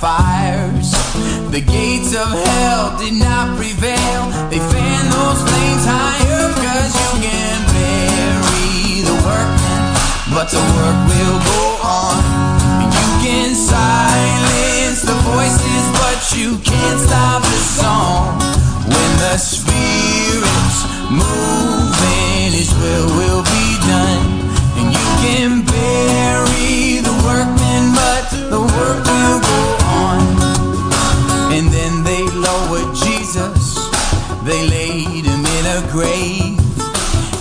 Fires. The gates of hell did not prevail. They fan those flames higher, cause you can bury the workmen, but the work will go on. You can silence the voices, but you can't stop the song. When the Spirit's moving, His will will be done. And you can bury the workmen, but the work will go on. Grave.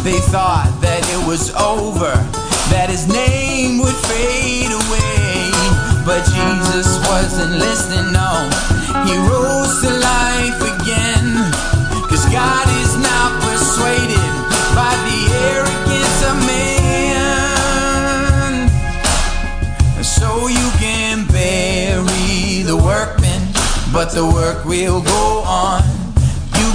They thought that it was over, that his name would fade away. But Jesus wasn't listening, no. He rose to life again. Cause God is not persuaded by the arrogance of man. So you can bury the workmen, but the work will go on